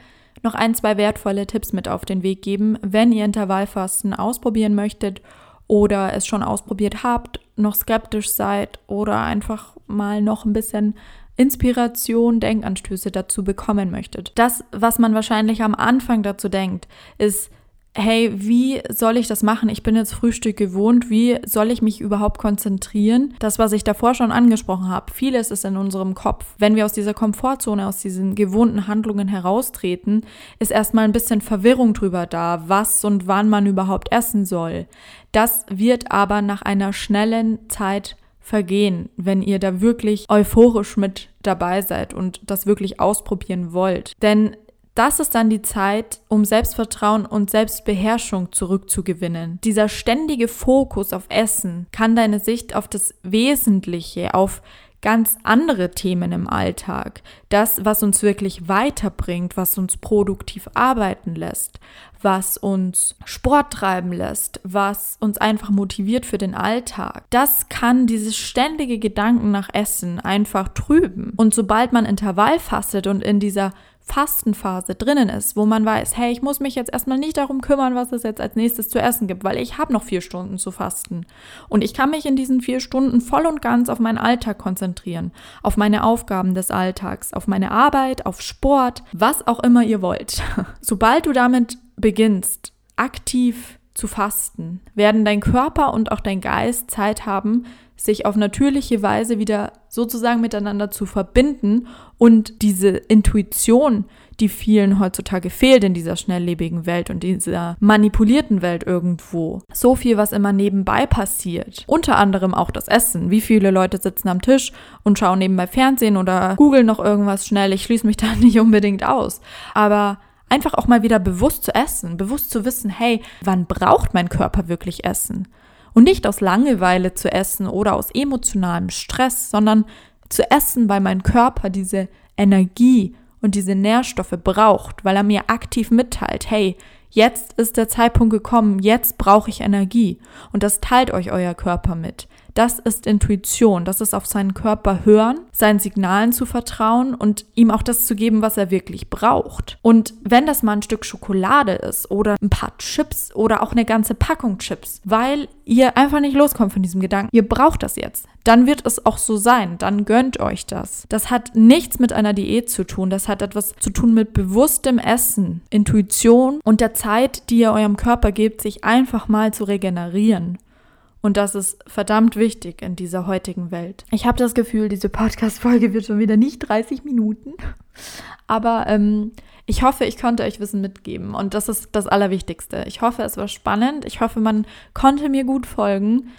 noch ein, zwei wertvolle Tipps mit auf den Weg geben, wenn ihr Intervallfasten ausprobieren möchtet oder es schon ausprobiert habt, noch skeptisch seid oder einfach mal noch ein bisschen Inspiration, Denkanstöße dazu bekommen möchtet. Das, was man wahrscheinlich am Anfang dazu denkt, ist, hey, wie soll ich das machen? Ich bin jetzt Frühstück gewohnt. Wie soll ich mich überhaupt konzentrieren? Das, was ich davor schon angesprochen habe, vieles ist in unserem Kopf. Wenn wir aus dieser Komfortzone, aus diesen gewohnten Handlungen heraustreten, ist erstmal ein bisschen Verwirrung drüber da, was und wann man überhaupt essen soll. Das wird aber nach einer schnellen Zeit vergehen, wenn ihr da wirklich euphorisch mit dabei seid und das wirklich ausprobieren wollt. Denn das ist dann die Zeit, um Selbstvertrauen und Selbstbeherrschung zurückzugewinnen. Dieser ständige Fokus auf Essen kann deine Sicht auf das Wesentliche, auf ganz andere Themen im Alltag. Das, was uns wirklich weiterbringt, was uns produktiv arbeiten lässt, was uns Sport treiben lässt, was uns einfach motiviert für den Alltag. Das kann dieses ständige Gedanken nach Essen einfach trüben. Und sobald man Intervall fastet und in dieser Fastenphase drinnen ist, wo man weiß, hey, ich muss mich jetzt erstmal nicht darum kümmern, was es jetzt als nächstes zu essen gibt, weil ich habe noch vier Stunden zu fasten. Und ich kann mich in diesen vier Stunden voll und ganz auf meinen Alltag konzentrieren, auf meine Aufgaben des Alltags, auf meine Arbeit, auf Sport, was auch immer ihr wollt. Sobald du damit beginnst, aktiv zu fasten, werden dein Körper und auch dein Geist Zeit haben, sich auf natürliche Weise wieder sozusagen miteinander zu verbinden und diese Intuition, die vielen heutzutage fehlt in dieser schnelllebigen Welt und dieser manipulierten Welt irgendwo. So viel, was immer nebenbei passiert. Unter anderem auch das Essen. Wie viele Leute sitzen am Tisch und schauen nebenbei Fernsehen oder googeln noch irgendwas schnell. Ich schließe mich da nicht unbedingt aus. Aber einfach auch mal wieder bewusst zu essen, bewusst zu wissen, hey, wann braucht mein Körper wirklich Essen? Und nicht aus Langeweile zu essen oder aus emotionalem Stress, sondern zu essen, weil mein Körper diese Energie und diese Nährstoffe braucht, weil er mir aktiv mitteilt, hey, jetzt ist der Zeitpunkt gekommen, jetzt brauche ich Energie. Und das teilt euch euer Körper mit. Das ist Intuition, das ist auf seinen Körper hören, seinen Signalen zu vertrauen und ihm auch das zu geben, was er wirklich braucht. Und wenn das mal ein Stück Schokolade ist oder ein paar Chips oder auch eine ganze Packung Chips, weil ihr einfach nicht loskommt von diesem Gedanken, ihr braucht das jetzt, dann wird es auch so sein, dann gönnt euch das. Das hat nichts mit einer Diät zu tun, das hat etwas zu tun mit bewusstem Essen, Intuition und der Zeit, die ihr eurem Körper gebt, sich einfach mal zu regenerieren. Und das ist verdammt wichtig in dieser heutigen Welt. Ich habe das Gefühl, diese Podcast-Folge wird schon wieder nicht 30 Minuten. Aber ähm, ich hoffe, ich konnte euch Wissen mitgeben. Und das ist das Allerwichtigste. Ich hoffe, es war spannend. Ich hoffe, man konnte mir gut folgen.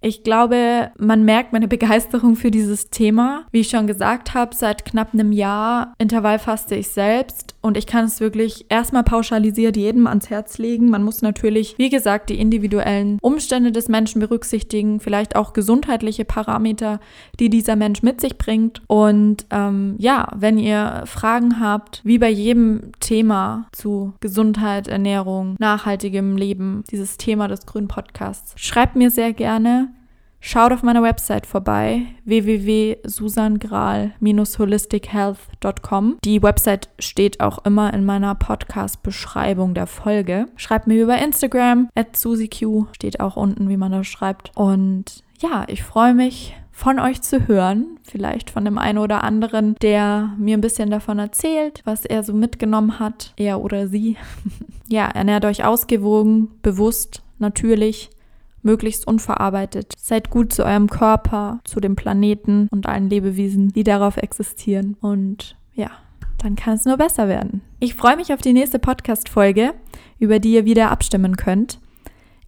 Ich glaube, man merkt meine Begeisterung für dieses Thema. Wie ich schon gesagt habe, seit knapp einem Jahr intervallfaste ich selbst und ich kann es wirklich erstmal pauschalisiert jedem ans Herz legen. Man muss natürlich, wie gesagt, die individuellen Umstände des Menschen berücksichtigen, vielleicht auch gesundheitliche Parameter, die dieser Mensch mit sich bringt. Und ähm, ja, wenn ihr Fragen habt, wie bei jedem Thema zu Gesundheit, Ernährung, nachhaltigem Leben, dieses Thema des grünen Podcasts, schreibt mir sehr gerne. Schaut auf meiner Website vorbei, www.susangral-holistichealth.com. Die Website steht auch immer in meiner Podcast-Beschreibung der Folge. Schreibt mir über Instagram, at SusiQ, steht auch unten, wie man das schreibt. Und ja, ich freue mich, von euch zu hören, vielleicht von dem einen oder anderen, der mir ein bisschen davon erzählt, was er so mitgenommen hat, er oder sie. ja, ernährt euch ausgewogen, bewusst, natürlich möglichst unverarbeitet. Seid gut zu eurem Körper, zu dem Planeten und allen Lebewesen, die darauf existieren. Und ja, dann kann es nur besser werden. Ich freue mich auf die nächste Podcast-Folge, über die ihr wieder abstimmen könnt.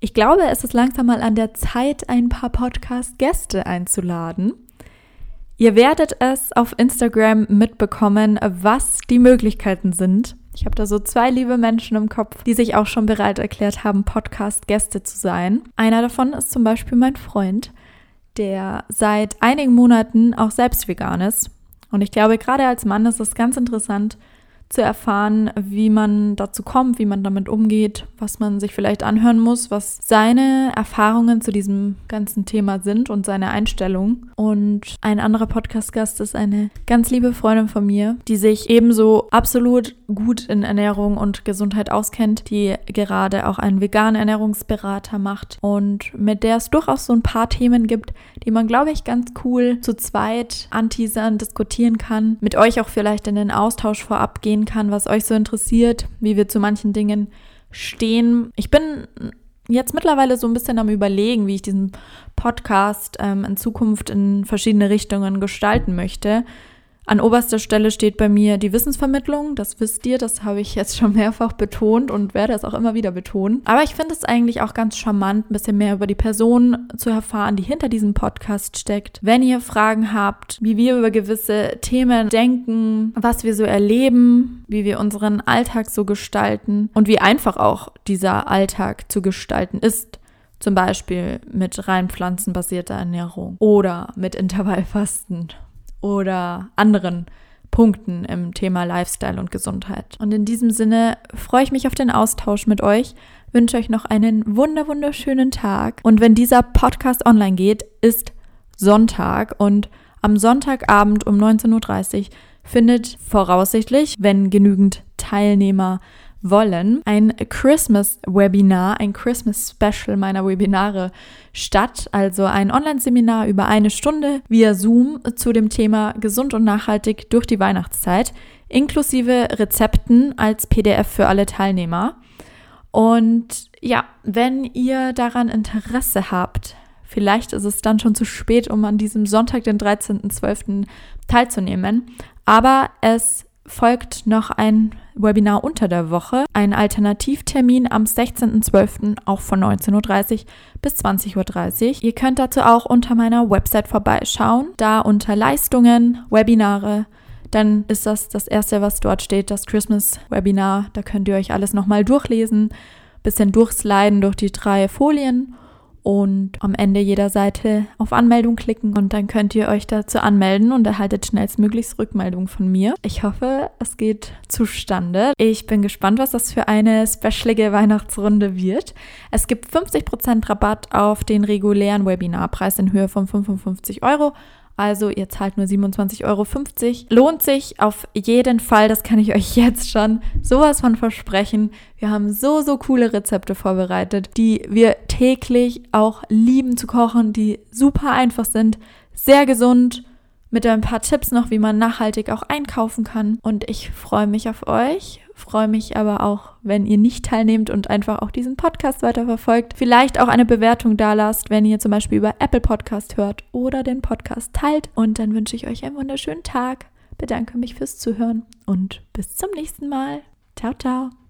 Ich glaube, es ist langsam mal an der Zeit, ein paar Podcast-Gäste einzuladen. Ihr werdet es auf Instagram mitbekommen, was die Möglichkeiten sind. Ich habe da so zwei liebe Menschen im Kopf, die sich auch schon bereit erklärt haben, Podcast-Gäste zu sein. Einer davon ist zum Beispiel mein Freund, der seit einigen Monaten auch selbst vegan ist. Und ich glaube, gerade als Mann ist es ganz interessant, zu erfahren, wie man dazu kommt, wie man damit umgeht, was man sich vielleicht anhören muss, was seine Erfahrungen zu diesem ganzen Thema sind und seine Einstellung. Und ein anderer Podcast-Gast ist eine ganz liebe Freundin von mir, die sich ebenso absolut gut in Ernährung und Gesundheit auskennt, die gerade auch einen veganen Ernährungsberater macht und mit der es durchaus so ein paar Themen gibt, die man, glaube ich, ganz cool zu zweit anteasern, diskutieren kann, mit euch auch vielleicht in den Austausch vorab gehen gehen kann, was euch so interessiert, wie wir zu manchen Dingen stehen. Ich bin jetzt mittlerweile so ein bisschen am Überlegen, wie ich diesen Podcast ähm, in Zukunft in verschiedene Richtungen gestalten möchte. An oberster Stelle steht bei mir die Wissensvermittlung. Das wisst ihr, das habe ich jetzt schon mehrfach betont und werde es auch immer wieder betonen. Aber ich finde es eigentlich auch ganz charmant, ein bisschen mehr über die Person zu erfahren, die hinter diesem Podcast steckt. Wenn ihr Fragen habt, wie wir über gewisse Themen denken, was wir so erleben, wie wir unseren Alltag so gestalten und wie einfach auch dieser Alltag zu gestalten ist, zum Beispiel mit rein pflanzenbasierter Ernährung oder mit Intervallfasten oder anderen Punkten im Thema Lifestyle und Gesundheit. Und in diesem Sinne freue ich mich auf den Austausch mit euch, wünsche euch noch einen wunder wunderschönen Tag. Und wenn dieser Podcast online geht, ist Sonntag und am Sonntagabend um 19.30 Uhr findet voraussichtlich, wenn genügend Teilnehmer wollen, ein Christmas-Webinar, ein Christmas-Special meiner Webinare statt. Also ein Online-Seminar über eine Stunde via Zoom zu dem Thema gesund und nachhaltig durch die Weihnachtszeit, inklusive Rezepten als PDF für alle Teilnehmer. Und ja, wenn ihr daran Interesse habt, vielleicht ist es dann schon zu spät, um an diesem Sonntag, den 13.12. teilzunehmen. Aber es folgt noch ein Webinar unter der Woche, ein Alternativtermin am 16.12. auch von 19.30 Uhr bis 20.30 Uhr. Ihr könnt dazu auch unter meiner Website vorbeischauen, da unter Leistungen, Webinare, dann ist das das erste, was dort steht, das Christmas Webinar. Da könnt ihr euch alles nochmal durchlesen, bisschen durchsliden durch die drei Folien und am Ende jeder Seite auf Anmeldung klicken und dann könnt ihr euch dazu anmelden und erhaltet schnellstmöglichst Rückmeldung von mir. Ich hoffe, es geht zustande. Ich bin gespannt, was das für eine specialige Weihnachtsrunde wird. Es gibt 50% Rabatt auf den regulären Webinarpreis in Höhe von 55 Euro. Also ihr zahlt nur 27,50 Euro. Lohnt sich auf jeden Fall, das kann ich euch jetzt schon sowas von versprechen. Wir haben so, so coole Rezepte vorbereitet, die wir täglich auch lieben zu kochen, die super einfach sind, sehr gesund mit ein paar Tipps noch, wie man nachhaltig auch einkaufen kann. Und ich freue mich auf euch, freue mich aber auch, wenn ihr nicht teilnehmt und einfach auch diesen Podcast weiterverfolgt. Vielleicht auch eine Bewertung da lasst, wenn ihr zum Beispiel über Apple Podcast hört oder den Podcast teilt. Und dann wünsche ich euch einen wunderschönen Tag, bedanke mich fürs Zuhören und bis zum nächsten Mal. Ciao, ciao.